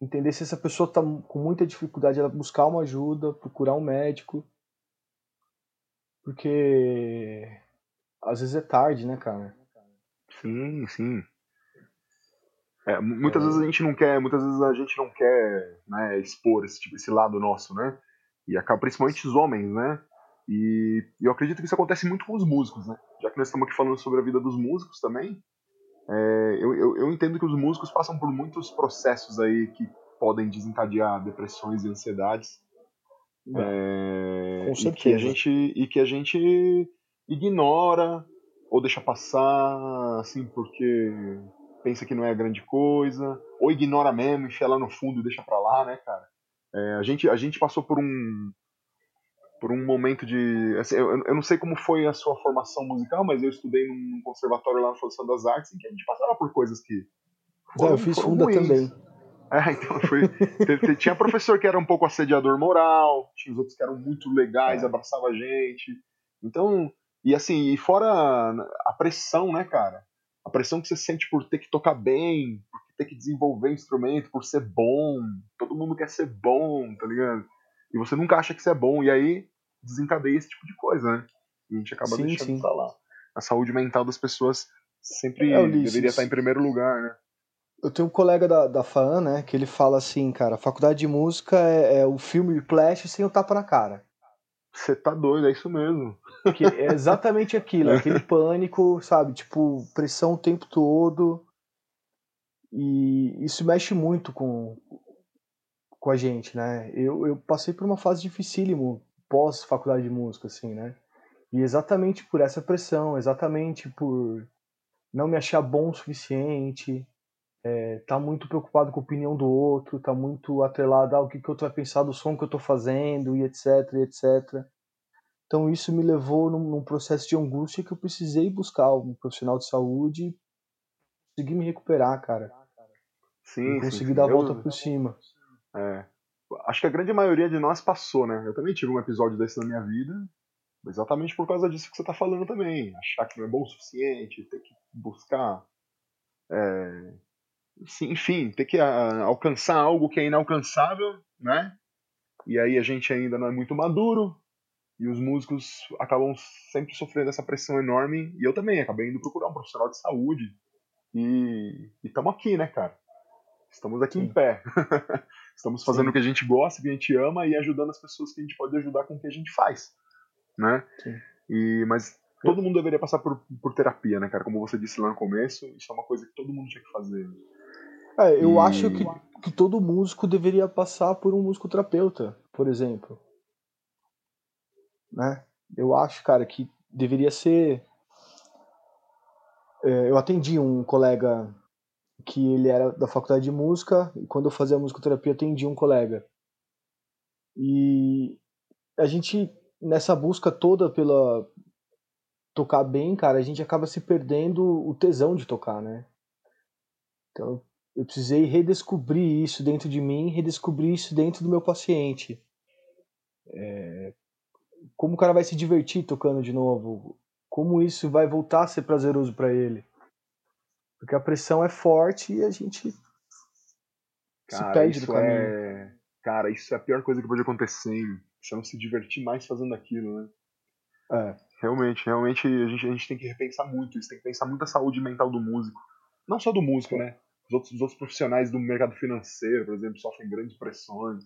entender se essa pessoa está com muita dificuldade, ela buscar uma ajuda, procurar um médico. Porque às vezes é tarde, né, cara? Sim, sim. É, muitas é. vezes a gente não quer, muitas vezes a gente não quer né, expor esse, tipo, esse lado nosso, né? E acaba principalmente os homens, né? E, eu acredito que isso acontece muito com os músicos, né? Já que nós estamos aqui falando sobre a vida dos músicos também, é, eu, eu, eu, entendo que os músicos passam por muitos processos aí que podem desencadear depressões e ansiedades. É, é e que a gente e que a gente ignora ou deixa passar, assim, porque pensa que não é grande coisa, ou ignora mesmo, enfia lá no fundo e deixa pra lá, né, cara? É, a, gente, a gente passou por um por um momento de. Assim, eu, eu não sei como foi a sua formação musical, mas eu estudei num conservatório lá na Fundação das Artes, em que a gente passava por coisas que. Foram, eu fiz funda ruins. também. É, então foi. teve, tinha professor que era um pouco assediador moral, tinha os outros que eram muito legais, é. abraçava a gente. Então, e assim, e fora a pressão, né, cara? A pressão que você sente por ter que tocar bem, por ter que desenvolver instrumento, por ser bom. Todo mundo quer ser bom, tá ligado? E você nunca acha que isso é bom, e aí desencadeia esse tipo de coisa, né? E a gente acaba sim, deixando sim. lá. A saúde mental das pessoas sempre é, deveria estar em primeiro lugar, né? Eu tenho um colega da, da FAAN, né, que ele fala assim, cara, a faculdade de música é, é o filme Flash sem o tapa na cara. Você tá doido, é isso mesmo. Que é exatamente aquilo, aquele pânico, sabe? Tipo, pressão o tempo todo. E isso mexe muito com, com a gente, né? Eu, eu passei por uma fase dificílimo pós faculdade de música, assim, né? E exatamente por essa pressão, exatamente por não me achar bom o suficiente, é, tá muito preocupado com a opinião do outro, tá muito atrelado ao que, que o outro vai pensar do som que eu tô fazendo, e etc, e etc. Então isso me levou num, num processo de angústia que eu precisei buscar um profissional de saúde conseguir me recuperar, cara. Sim, e conseguir sim, dar a volta por cima. É. Acho que a grande maioria de nós passou, né? Eu também tive um episódio desse na minha vida, exatamente por causa disso que você tá falando também. Achar que não é bom o suficiente, ter que buscar. É, enfim, ter que a, alcançar algo que é inalcançável, né? E aí a gente ainda não é muito maduro, e os músicos acabam sempre sofrendo essa pressão enorme, e eu também acabei indo procurar um profissional de saúde, e estamos aqui, né, cara? Estamos aqui Sim. em pé. Estamos fazendo Sim. o que a gente gosta, o que a gente ama e ajudando as pessoas que a gente pode ajudar com o que a gente faz, né? Sim. E mas todo mundo deveria passar por, por terapia, né, cara? Como você disse lá no começo, isso é uma coisa que todo mundo tinha que fazer. É, eu e... acho que, que todo músico deveria passar por um musicoterapeuta, por exemplo. Né? Eu acho, cara, que deveria ser. É, eu atendi um colega que ele era da faculdade de música, e quando eu fazia musicoterapia, atendi um colega. E a gente, nessa busca toda pela tocar bem, cara, a gente acaba se perdendo o tesão de tocar, né? Então, eu precisei redescobrir isso dentro de mim, redescobrir isso dentro do meu paciente. É, como o cara vai se divertir tocando de novo? Como isso vai voltar a ser prazeroso para ele? Porque a pressão é forte e a gente cara, se perde do caminho. É... Cara, isso é a pior coisa que pode acontecer. Você não se divertir mais fazendo aquilo, né? É. Realmente, realmente a gente, a gente tem que repensar muito isso, tem que pensar muito a saúde mental do músico. Não só do músico, né? Os outros, os outros profissionais do mercado financeiro, por exemplo, sofrem grandes pressões.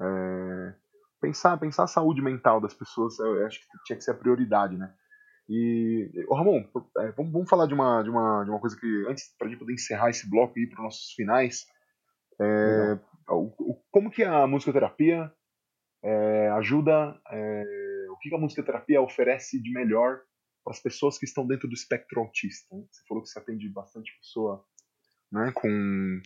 É... Pensar, pensar a saúde mental das pessoas, eu acho que tinha que ser a prioridade, né? E, ô Ramon, é, vamos, vamos, falar de uma, de, uma, de uma coisa que, antes, para a gente poder encerrar esse bloco e ir para os nossos finais, é, o, o, como que a musicoterapia é, ajuda, é, o que a musicoterapia oferece de melhor para as pessoas que estão dentro do espectro autista? Você falou que você atende bastante pessoa né, com,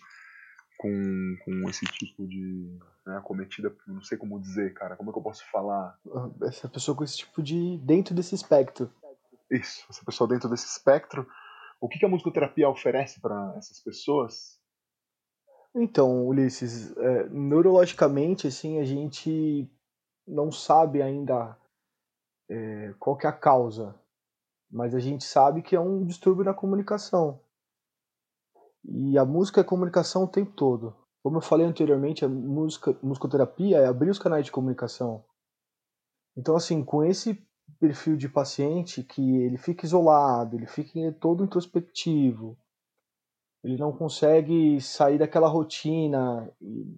com, com esse tipo de né, acometida, não sei como dizer, cara, como é que eu posso falar? Essa pessoa com esse tipo de. dentro desse espectro. Isso, essa pessoa dentro desse espectro. O que, que a musicoterapia oferece para essas pessoas? Então, Ulisses, é, neurologicamente, assim, a gente não sabe ainda é, qual que é a causa, mas a gente sabe que é um distúrbio na comunicação. E a música é comunicação o tempo todo. Como eu falei anteriormente, a música, musicoterapia é abrir os canais de comunicação. Então, assim, com esse perfil de paciente que ele fica isolado, ele fica todo introspectivo, ele não consegue sair daquela rotina,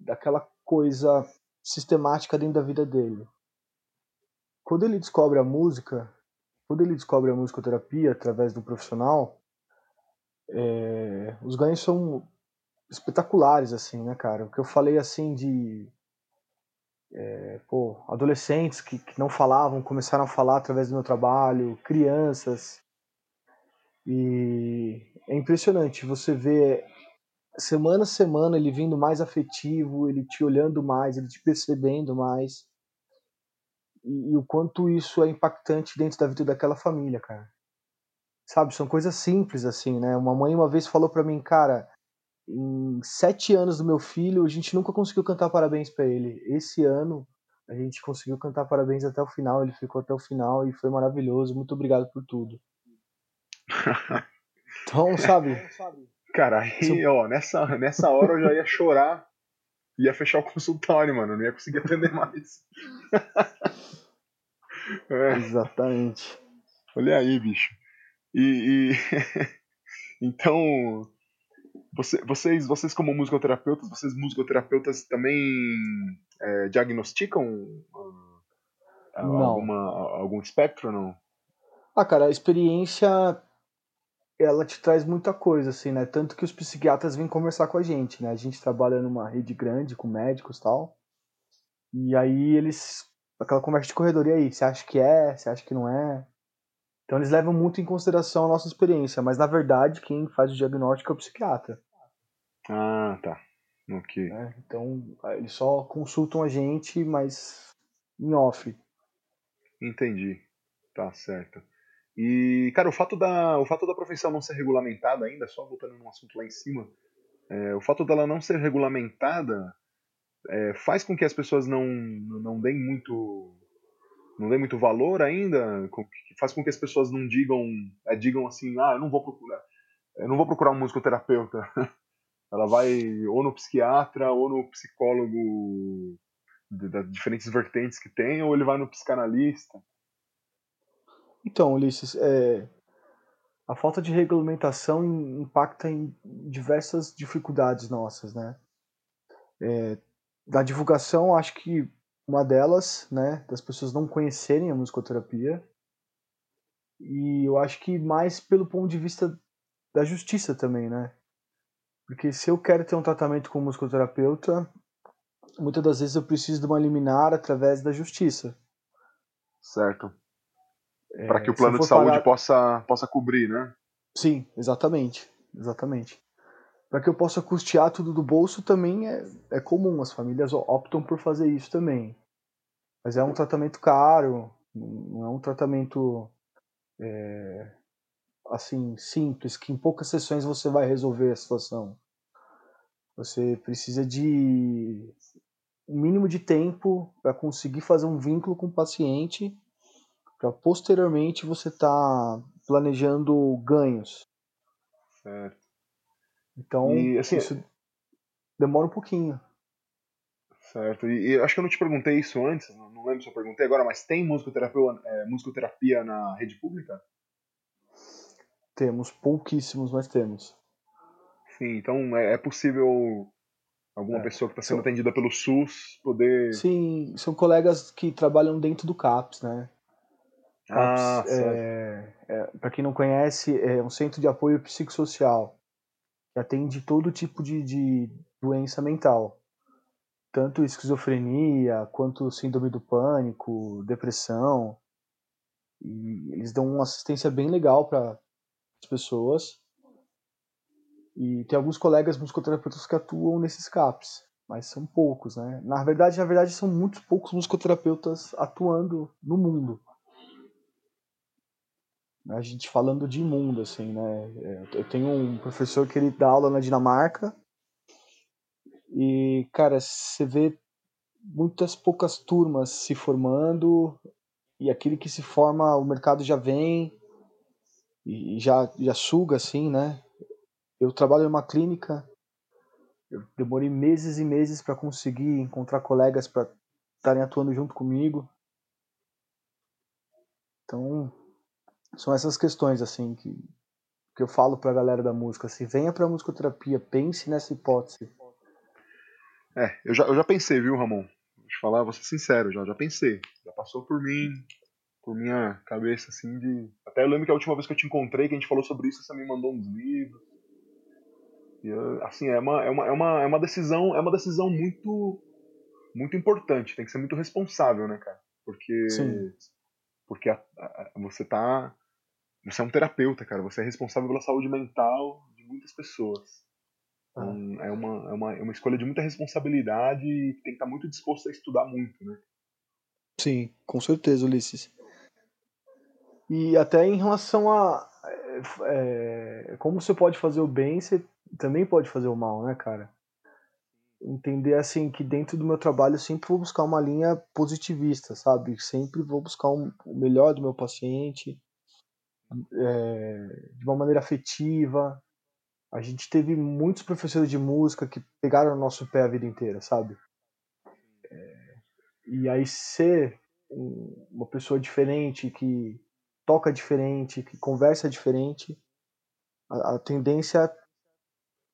daquela coisa sistemática dentro da vida dele. Quando ele descobre a música, quando ele descobre a musicoterapia através do profissional, é, os ganhos são espetaculares, assim, né, cara? O que eu falei, assim, de é, pô, adolescentes que, que não falavam começaram a falar através do meu trabalho, crianças. E é impressionante você ver semana a semana ele vindo mais afetivo, ele te olhando mais, ele te percebendo mais. E, e, o quanto isso é impactante dentro da vida daquela família, cara. Sabe, são coisas simples assim, né? Uma mãe uma vez falou para mim, cara, em sete anos do meu filho, a gente nunca conseguiu cantar parabéns para ele. Esse ano a gente conseguiu cantar parabéns até o final, ele ficou até o final e foi maravilhoso. Muito obrigado por tudo. Então, sabe? Cara, aí, ó, nessa, nessa hora eu já ia chorar, ia fechar o consultório, mano, não ia conseguir atender mais. é. Exatamente. Olha aí, bicho. E, e... então, você, vocês, vocês como musicoterapeutas, vocês musicoterapeutas também é, diagnosticam uh, alguma, algum espectro, não? Ah, cara, a experiência ela te traz muita coisa, assim, né? Tanto que os psiquiatras vêm conversar com a gente, né? A gente trabalha numa rede grande com médicos e tal. E aí eles. Aquela conversa de corredor, e aí? Você acha que é? Você acha que não é? Então eles levam muito em consideração a nossa experiência, mas na verdade quem faz o diagnóstico é o psiquiatra. Ah, tá. Ok. É, então eles só consultam a gente, mas em off. Entendi. Tá certo. E, cara, o fato da, o fato da profissão não ser regulamentada ainda, só voltando num assunto lá em cima, é, o fato dela não ser regulamentada é, faz com que as pessoas não, não deem muito não deem muito valor ainda, faz com que as pessoas não digam, é, digam assim, ah, eu não vou procurar, eu não vou procurar um musicoterapeuta. Ela vai ou no psiquiatra ou no psicólogo das diferentes vertentes que tem, ou ele vai no psicanalista. Então, Ulisses, é, a falta de regulamentação impacta em diversas dificuldades nossas, né? É, da divulgação, acho que uma delas, né, das pessoas não conhecerem a musicoterapia, e eu acho que mais pelo ponto de vista da justiça também, né? Porque se eu quero ter um tratamento com musicoterapeuta, muitas das vezes eu preciso de uma liminar através da justiça. Certo. É, para que o plano de saúde parar... possa, possa cobrir, né? Sim, exatamente. Exatamente. Para que eu possa custear tudo do bolso também é, é comum, as famílias optam por fazer isso também. Mas é um tratamento caro, não é um tratamento é, assim simples, que em poucas sessões você vai resolver a situação. Você precisa de um mínimo de tempo para conseguir fazer um vínculo com o paciente para posteriormente você tá planejando ganhos. Certo. Então, e, assim, isso demora um pouquinho. Certo. E, e, acho que eu não te perguntei isso antes, não, não lembro se eu perguntei agora, mas tem musicoterapia, é, musicoterapia na rede pública? Temos, pouquíssimos, mas temos. Sim, então é, é possível alguma é. pessoa que está sendo atendida pelo SUS poder. Sim, são colegas que trabalham dentro do CAPS, né? Ah, é, é, Para quem não conhece, é um centro de apoio psicossocial atende todo tipo de, de doença mental, tanto esquizofrenia quanto síndrome do pânico, depressão. E eles dão uma assistência bem legal para as pessoas. E tem alguns colegas musicoterapeutas que atuam nesses CAPs, mas são poucos, né? Na verdade, na verdade, são muitos poucos musicoterapeutas atuando no mundo a gente falando de imundo, assim, né? É, eu tenho um professor que ele dá aula na Dinamarca e, cara, você vê muitas poucas turmas se formando e aquele que se forma, o mercado já vem e já, já suga assim, né? Eu trabalho em uma clínica, eu demorei meses e meses para conseguir encontrar colegas para estarem atuando junto comigo. Então, são essas questões assim que, que eu falo para a galera da música, assim, venha para musicoterapia, pense nessa hipótese. É, eu já, eu já pensei, viu, Ramon? Vou te falar, vou ser sincero, já, já pensei. Já passou por mim, por minha cabeça, assim, de. Até eu lembro que a última vez que eu te encontrei, que a gente falou sobre isso, você me mandou uns livros. E, assim, é uma, é, uma, é, uma, é uma decisão, é uma decisão muito muito importante, tem que ser muito responsável, né, cara? Porque Sim. Porque a, a, você tá você é um terapeuta, cara, você é responsável pela saúde mental de muitas pessoas. Então, ah. é, uma, é, uma, é uma escolha de muita responsabilidade e tem que estar muito disposto a estudar muito, né? Sim, com certeza, Ulisses. E até em relação a é, como você pode fazer o bem, você também pode fazer o mal, né, cara? Entender assim que dentro do meu trabalho eu sempre vou buscar uma linha positivista, sabe? Sempre vou buscar um, o melhor do meu paciente é, de uma maneira afetiva. A gente teve muitos professores de música que pegaram o nosso pé a vida inteira, sabe? É, e aí ser uma pessoa diferente que toca diferente, que conversa diferente, a, a tendência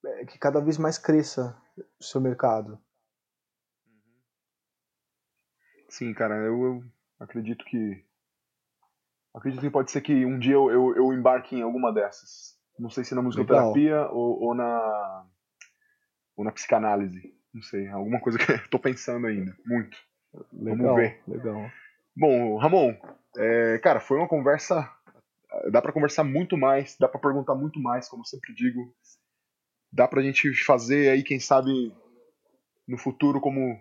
é que cada vez mais cresça o seu mercado. Sim, cara, eu, eu acredito que. Acredito que pode ser que um dia eu, eu, eu embarque em alguma dessas. Não sei se na musicoterapia ou, ou, na. ou na psicanálise. Não sei, alguma coisa que eu tô pensando ainda. Muito. Legal, Vamos ver. Legal. Bom, Ramon, é, cara, foi uma conversa. Dá para conversar muito mais, dá para perguntar muito mais, como sempre digo. Dá pra gente fazer aí, quem sabe, no futuro, como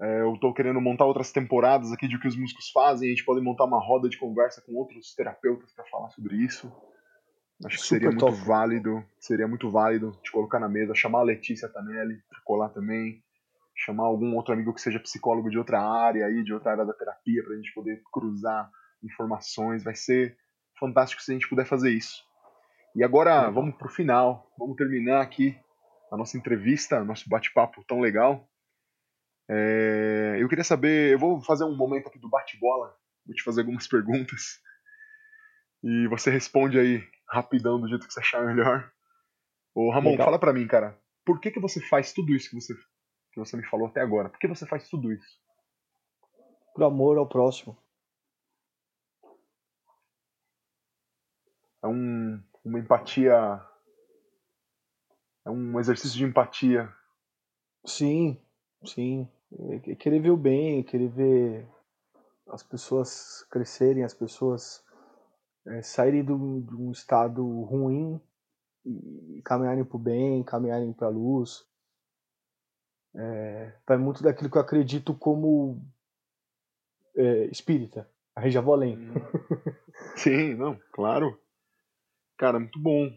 é, eu tô querendo montar outras temporadas aqui de o que os músicos fazem, a gente pode montar uma roda de conversa com outros terapeutas para falar sobre isso. Acho que seria muito válido, seria muito válido te colocar na mesa, chamar a Letícia Tanelli pra colar também, chamar algum outro amigo que seja psicólogo de outra área aí, de outra área da terapia, pra gente poder cruzar informações. Vai ser fantástico se a gente puder fazer isso. E agora vamos pro final, vamos terminar aqui a nossa entrevista, nosso bate-papo tão legal. É, eu queria saber, eu vou fazer um momento aqui do bate-bola, vou te fazer algumas perguntas e você responde aí rapidão do jeito que você achar melhor. Ô Ramon, legal. fala pra mim, cara, por que que você faz tudo isso que você, que você me falou até agora? Por que você faz tudo isso? Por amor ao próximo. É um, uma empatia. É um exercício de empatia. Sim, sim. É, é querer ver o bem, é querer ver as pessoas crescerem, as pessoas é, saírem de um estado ruim e caminharem para o bem, caminharem para a luz. É, vai muito daquilo que eu acredito como é, espírita. Aí já vou além. Sim, não, claro. Cara, muito bom.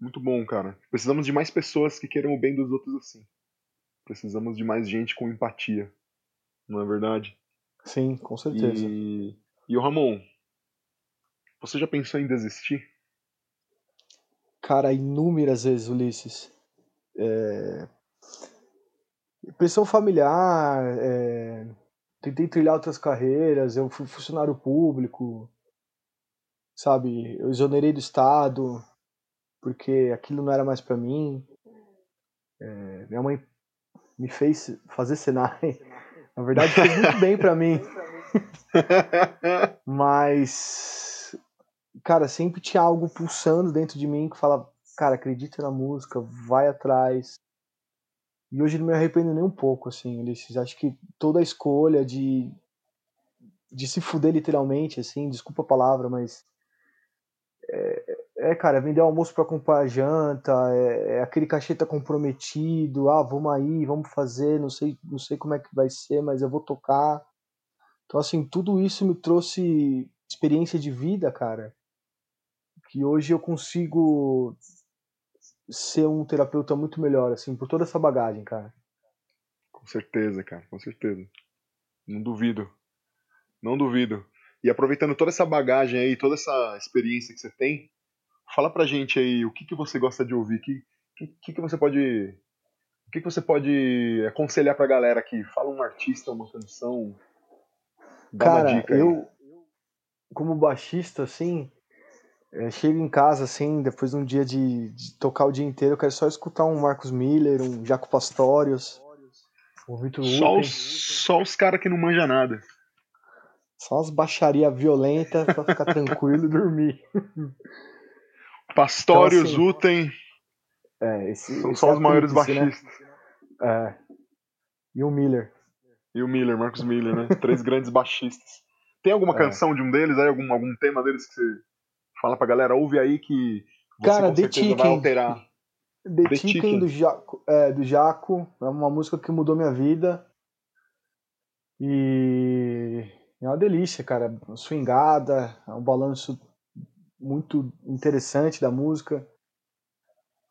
Muito bom, cara. Precisamos de mais pessoas que queiram o bem dos outros assim. Precisamos de mais gente com empatia. Não é verdade? Sim, com certeza. E, e o Ramon, você já pensou em desistir? Cara, inúmeras vezes, Ulisses. É... Pressão familiar, é... tentei trilhar outras carreiras, eu fui funcionário público, sabe? Eu exonerei do Estado porque aquilo não era mais para mim. É, minha mãe me fez fazer Senai. Na verdade, fez muito bem para mim. Mas, cara, sempre tinha algo pulsando dentro de mim que falava, cara, acredita na música, vai atrás. E hoje não me arrependo nem um pouco, assim. Acho que toda a escolha de, de se fuder literalmente, assim, desculpa a palavra, mas é, é, cara, vender almoço para comprar janta, é, é, aquele cachê tá comprometido, ah, vamos aí, vamos fazer, não sei, não sei como é que vai ser, mas eu vou tocar. Então, assim, tudo isso me trouxe experiência de vida, cara, que hoje eu consigo ser um terapeuta muito melhor, assim, por toda essa bagagem, cara. Com certeza, cara, com certeza. Não duvido. Não duvido. E aproveitando toda essa bagagem aí, toda essa experiência que você tem, fala pra gente aí o que, que você gosta de ouvir, o que, que, que você pode. O que, que você pode aconselhar pra galera aqui? Fala um artista, uma canção. Dá Cara, uma dica aí. eu, como baixista, assim, é, chego em casa, assim, depois de um dia de, de, tocar o dia inteiro, eu quero só escutar um Marcos Miller, um Jaco Pastorius, um Vitor Só os, só os caras que não manjam nada. Só as baixaria violenta pra ficar tranquilo e dormir. Pastorius, então, assim, Uten. É, esse, são esse só é os maiores né? baixistas. Né? É. E o Miller. E o Miller, Marcos Miller, né? Três grandes baixistas. Tem alguma é. canção de um deles aí, algum, algum tema deles que você Fala pra galera, ouve aí que você Cara, com certeza Chicken. vai alterar. The, The Chicken, Chicken, do, Jaco, é, do Jaco é uma música que mudou minha vida. E é uma delícia, cara. Swingada, é um balanço muito interessante da música.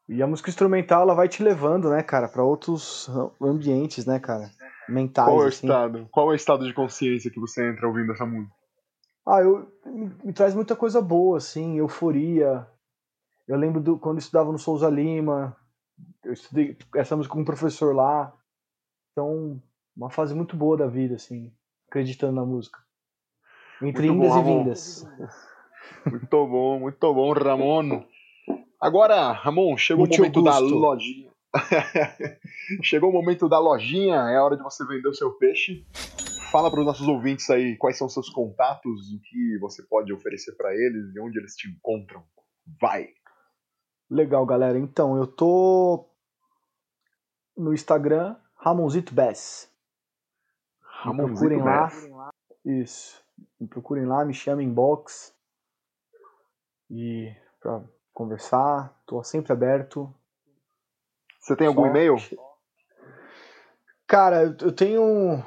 E a música instrumental ela vai te levando, né, cara, para outros ambientes, né, cara, mentais. Qual é o assim. estado? Qual é o estado de consciência que você entra ouvindo essa música? Ah, eu, me, me, traz muita coisa boa, assim, euforia. Eu lembro do, quando eu estudava no Souza Lima, eu estudei essa música com um professor lá. Então, uma fase muito boa da vida, assim, acreditando na música. Entre muito indas bom, e vindas. Muito bom, muito bom, Ramon. Agora, Ramon, chegou muito o momento da lojinha. chegou o momento da lojinha, é hora de você vender o seu peixe. Fala para os nossos ouvintes aí quais são seus contatos, o que você pode oferecer para eles e onde eles te encontram. Vai! Legal, galera. Então, eu tô no Instagram, Ramonzito Bass. Me procurem Bass. lá. Isso. Me procurem lá, me chamem inbox. E para conversar, tô sempre aberto. Você tem algum Só... e-mail? Cara, eu tenho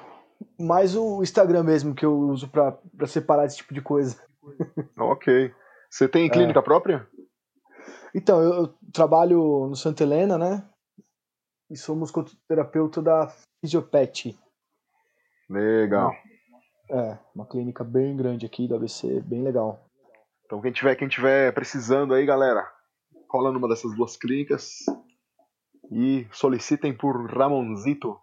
mais o Instagram mesmo que eu uso para separar esse tipo de coisa. Ok. Você tem clínica é. própria? Então, eu, eu, trabalho no Santa Helena, né? E sou musicoterapeuta da Fisiopet. Legal. É, uma clínica bem grande aqui do ABC, bem legal. Então quem tiver, quem tiver precisando aí, galera, cola numa dessas duas clínicas e solicitem por Ramonzito.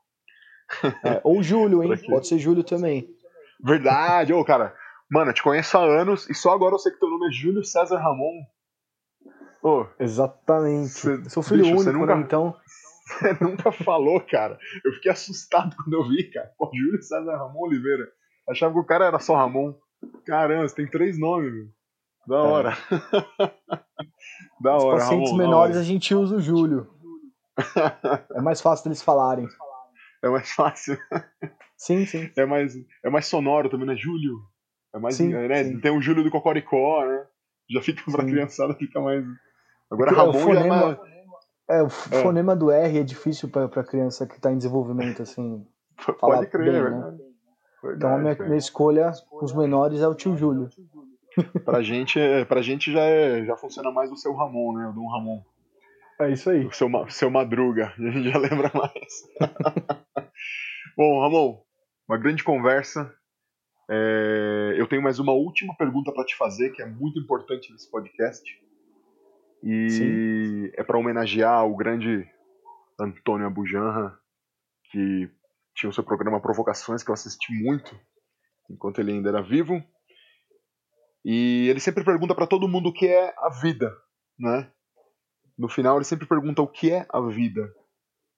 É, ou Júlio, hein? Pode ser Júlio também. Verdade, ô cara. Mano, eu te conheço há anos e só agora eu sei que teu nome é Júlio César Ramon. Ô, Exatamente. Cê, Sou filho bicho, único, nunca, né, então. Você nunca falou, cara. Eu fiquei assustado quando eu vi, cara. Pô, Júlio César Ramon Oliveira. Achava que o cara era só Ramon. Caramba, você tem três nomes, meu. Da é. hora. É. da Os hora, pacientes Ramon, menores a gente usa o Júlio. é mais fácil deles falarem. É mais fácil. Sim, sim. É mais, é mais sonoro também, né? Júlio. É mais, sim, né? Sim. Tem o Júlio do Cocoricó, né? Já fica pra sim. criançada, fica mais. Agora Porque Ramon o fonema, já é, mais... é o é. fonema do R é difícil pra, pra criança que tá em desenvolvimento, assim. Pode crer, bem, né? Verdade, então a minha, minha, escolha com os menores é o tio Júlio. pra gente, é, pra gente já, é, já funciona mais o seu Ramon, né? O Dom Ramon. É isso aí. O seu, seu Madruga, a gente já lembra mais. Bom, Ramon, uma grande conversa. É, eu tenho mais uma última pergunta para te fazer, que é muito importante nesse podcast. E Sim. é para homenagear o grande Antônio Abujanra, que tinha o seu programa Provocações, que eu assisti muito enquanto ele ainda era vivo. E ele sempre pergunta para todo mundo o que é a vida, né? No final ele sempre pergunta o que é a vida.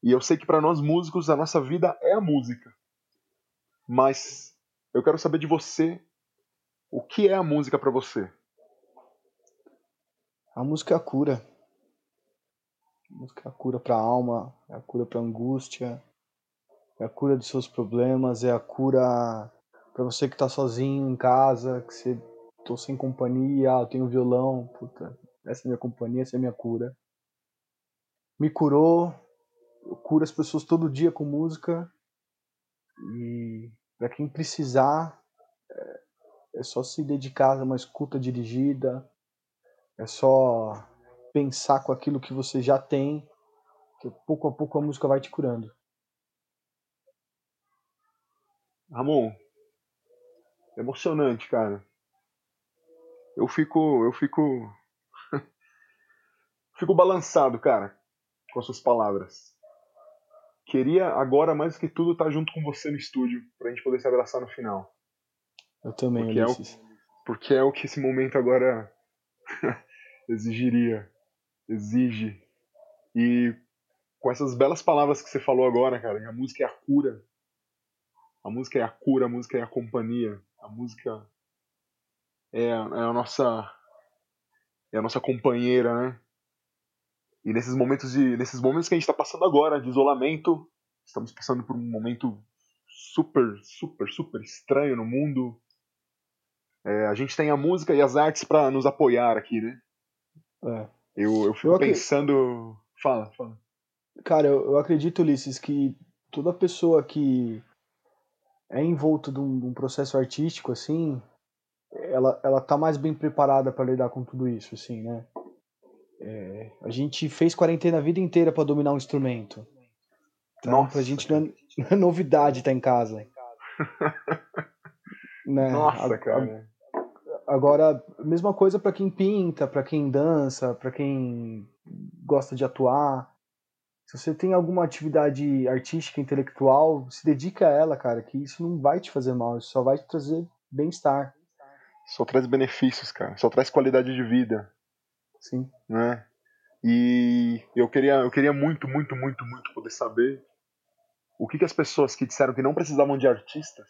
E eu sei que para nós músicos a nossa vida é a música. Mas eu quero saber de você o que é a música para você. A música é a cura. A música é a cura para a alma, é a cura para angústia, é a cura dos seus problemas, é a cura para você que tá sozinho em casa, que você tô sem companhia, ah, eu tenho violão, puta, essa é minha companhia, essa é minha cura me curou, eu curo as pessoas todo dia com música e para quem precisar é, é só se dedicar a uma escuta dirigida, é só pensar com aquilo que você já tem, que pouco a pouco a música vai te curando. Ramon, emocionante, cara. Eu fico, eu fico, fico balançado, cara, com as suas palavras. Queria agora mais que tudo estar junto com você no estúdio pra gente poder se abraçar no final. Eu também, porque Ulisses. É o, porque é o que esse momento agora exigiria, exige. E com essas belas palavras que você falou agora, cara, a música é a cura. A música é a cura, a música é a companhia, a música é, é a nossa é a nossa companheira, né? E nesses momentos de nesses momentos que a gente está passando agora de isolamento, estamos passando por um momento super, super, super estranho no mundo. É, a gente tem a música e as artes para nos apoiar aqui, né? É. Eu, eu fico eu pensando. Fala, fala. Cara, eu, eu, acredito, Ulisses, que toda pessoa que é envolta de um, de um processo artístico, assim, ela, ela tá mais bem preparada para lidar com tudo isso, assim, né? É, a gente fez quarentena a vida inteira para dominar um instrumento. Então, Nossa. pra gente não é, não é novidade estar tá em casa. né? Nossa, cara. Agora, mesma coisa para quem pinta, para quem dança, para quem gosta de atuar. Se você tem alguma atividade artística, intelectual, se dedica a ela, cara, que isso não vai te fazer mal, isso só vai te trazer bem-estar. Só traz benefícios, cara. Só traz qualidade de vida. Sim. Né? E eu queria, eu queria muito, muito, muito, muito poder saber o que, que as pessoas que disseram que não precisavam de artistas,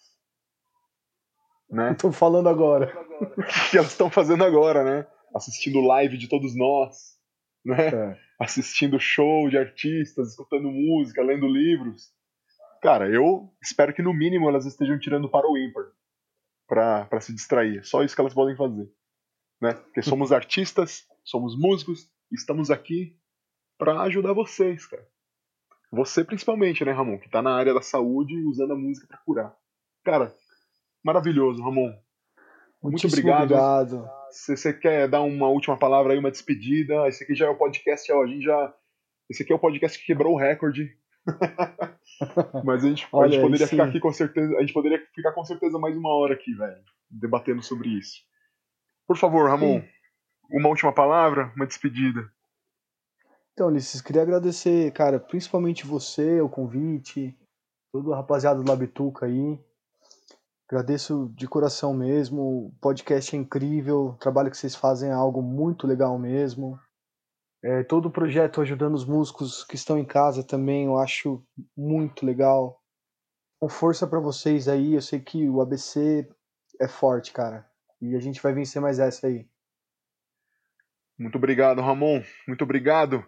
né? Estão falando agora. que elas estão fazendo agora, né? Assistindo live de todos nós, né? É. Assistindo show de artistas, escutando música, lendo livros. Cara, eu espero que no mínimo elas estejam tirando para o ímpar para se distrair. Só isso que elas podem fazer, né? Porque somos artistas, somos músicos, estamos aqui para ajudar vocês, cara. Você principalmente, né, Ramon, que tá na área da saúde usando a música para curar. Cara, maravilhoso, Ramon. Muito obrigado. obrigado. Se você quer dar uma última palavra aí, uma despedida, esse aqui já é o podcast, ó, a gente já. Esse aqui é o podcast que quebrou o recorde. Mas a gente, a gente poderia ficar aqui com certeza. A gente poderia ficar com certeza mais uma hora aqui, velho, debatendo sobre isso. Por favor, Ramon, sim. uma última palavra, uma despedida. Então, Ulisses, queria agradecer, cara, principalmente você, o convite, todo o rapaziada do Labituca aí. Agradeço de coração mesmo. O podcast é incrível. O trabalho que vocês fazem é algo muito legal mesmo. É, todo o projeto ajudando os músicos que estão em casa também, eu acho muito legal. Com força para vocês aí. Eu sei que o ABC é forte, cara. E a gente vai vencer mais essa aí. Muito obrigado, Ramon. Muito obrigado.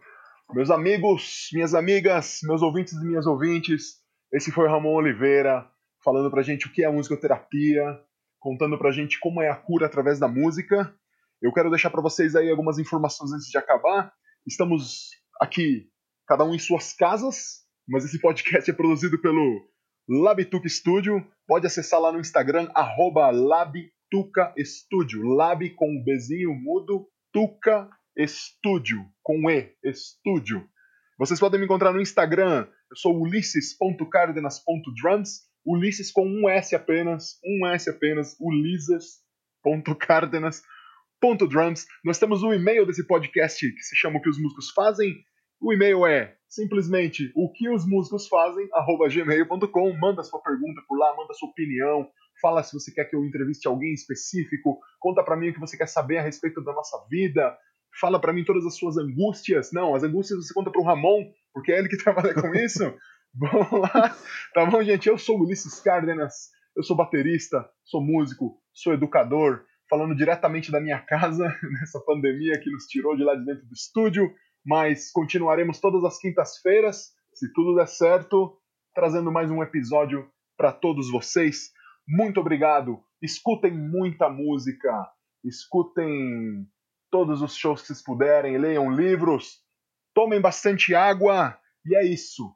Meus amigos, minhas amigas, meus ouvintes e minhas ouvintes, esse foi Ramon Oliveira falando pra gente o que é a musicoterapia, contando pra gente como é a cura através da música. Eu quero deixar para vocês aí algumas informações antes de acabar. Estamos aqui, cada um em suas casas, mas esse podcast é produzido pelo Labituca Studio. Pode acessar lá no Instagram, arroba Labituca Studio. Lab com um Bzinho mudo, Tuca Estúdio, com E, Estúdio. Vocês podem me encontrar no Instagram, eu sou ulisses.cardenas.drums, Ulisses com um S apenas, um S apenas, ulisses.cardenas.drums. Nós temos um e-mail desse podcast que se chama O que os músicos fazem. O e-mail é simplesmente o que os músicos fazem, gmail.com. Manda sua pergunta por lá, manda sua opinião, fala se você quer que eu entreviste alguém específico, conta para mim o que você quer saber a respeito da nossa vida, fala para mim todas as suas angústias. Não, as angústias você conta pro Ramon, porque é ele que trabalha com isso. Vamos lá. Tá bom, gente? Eu sou Ulisses Cárdenas, eu sou baterista, sou músico, sou educador, falando diretamente da minha casa, nessa pandemia que nos tirou de lá de dentro do estúdio, mas continuaremos todas as quintas-feiras, se tudo der certo, trazendo mais um episódio para todos vocês. Muito obrigado. Escutem muita música, escutem todos os shows que vocês puderem, leiam livros, tomem bastante água e é isso.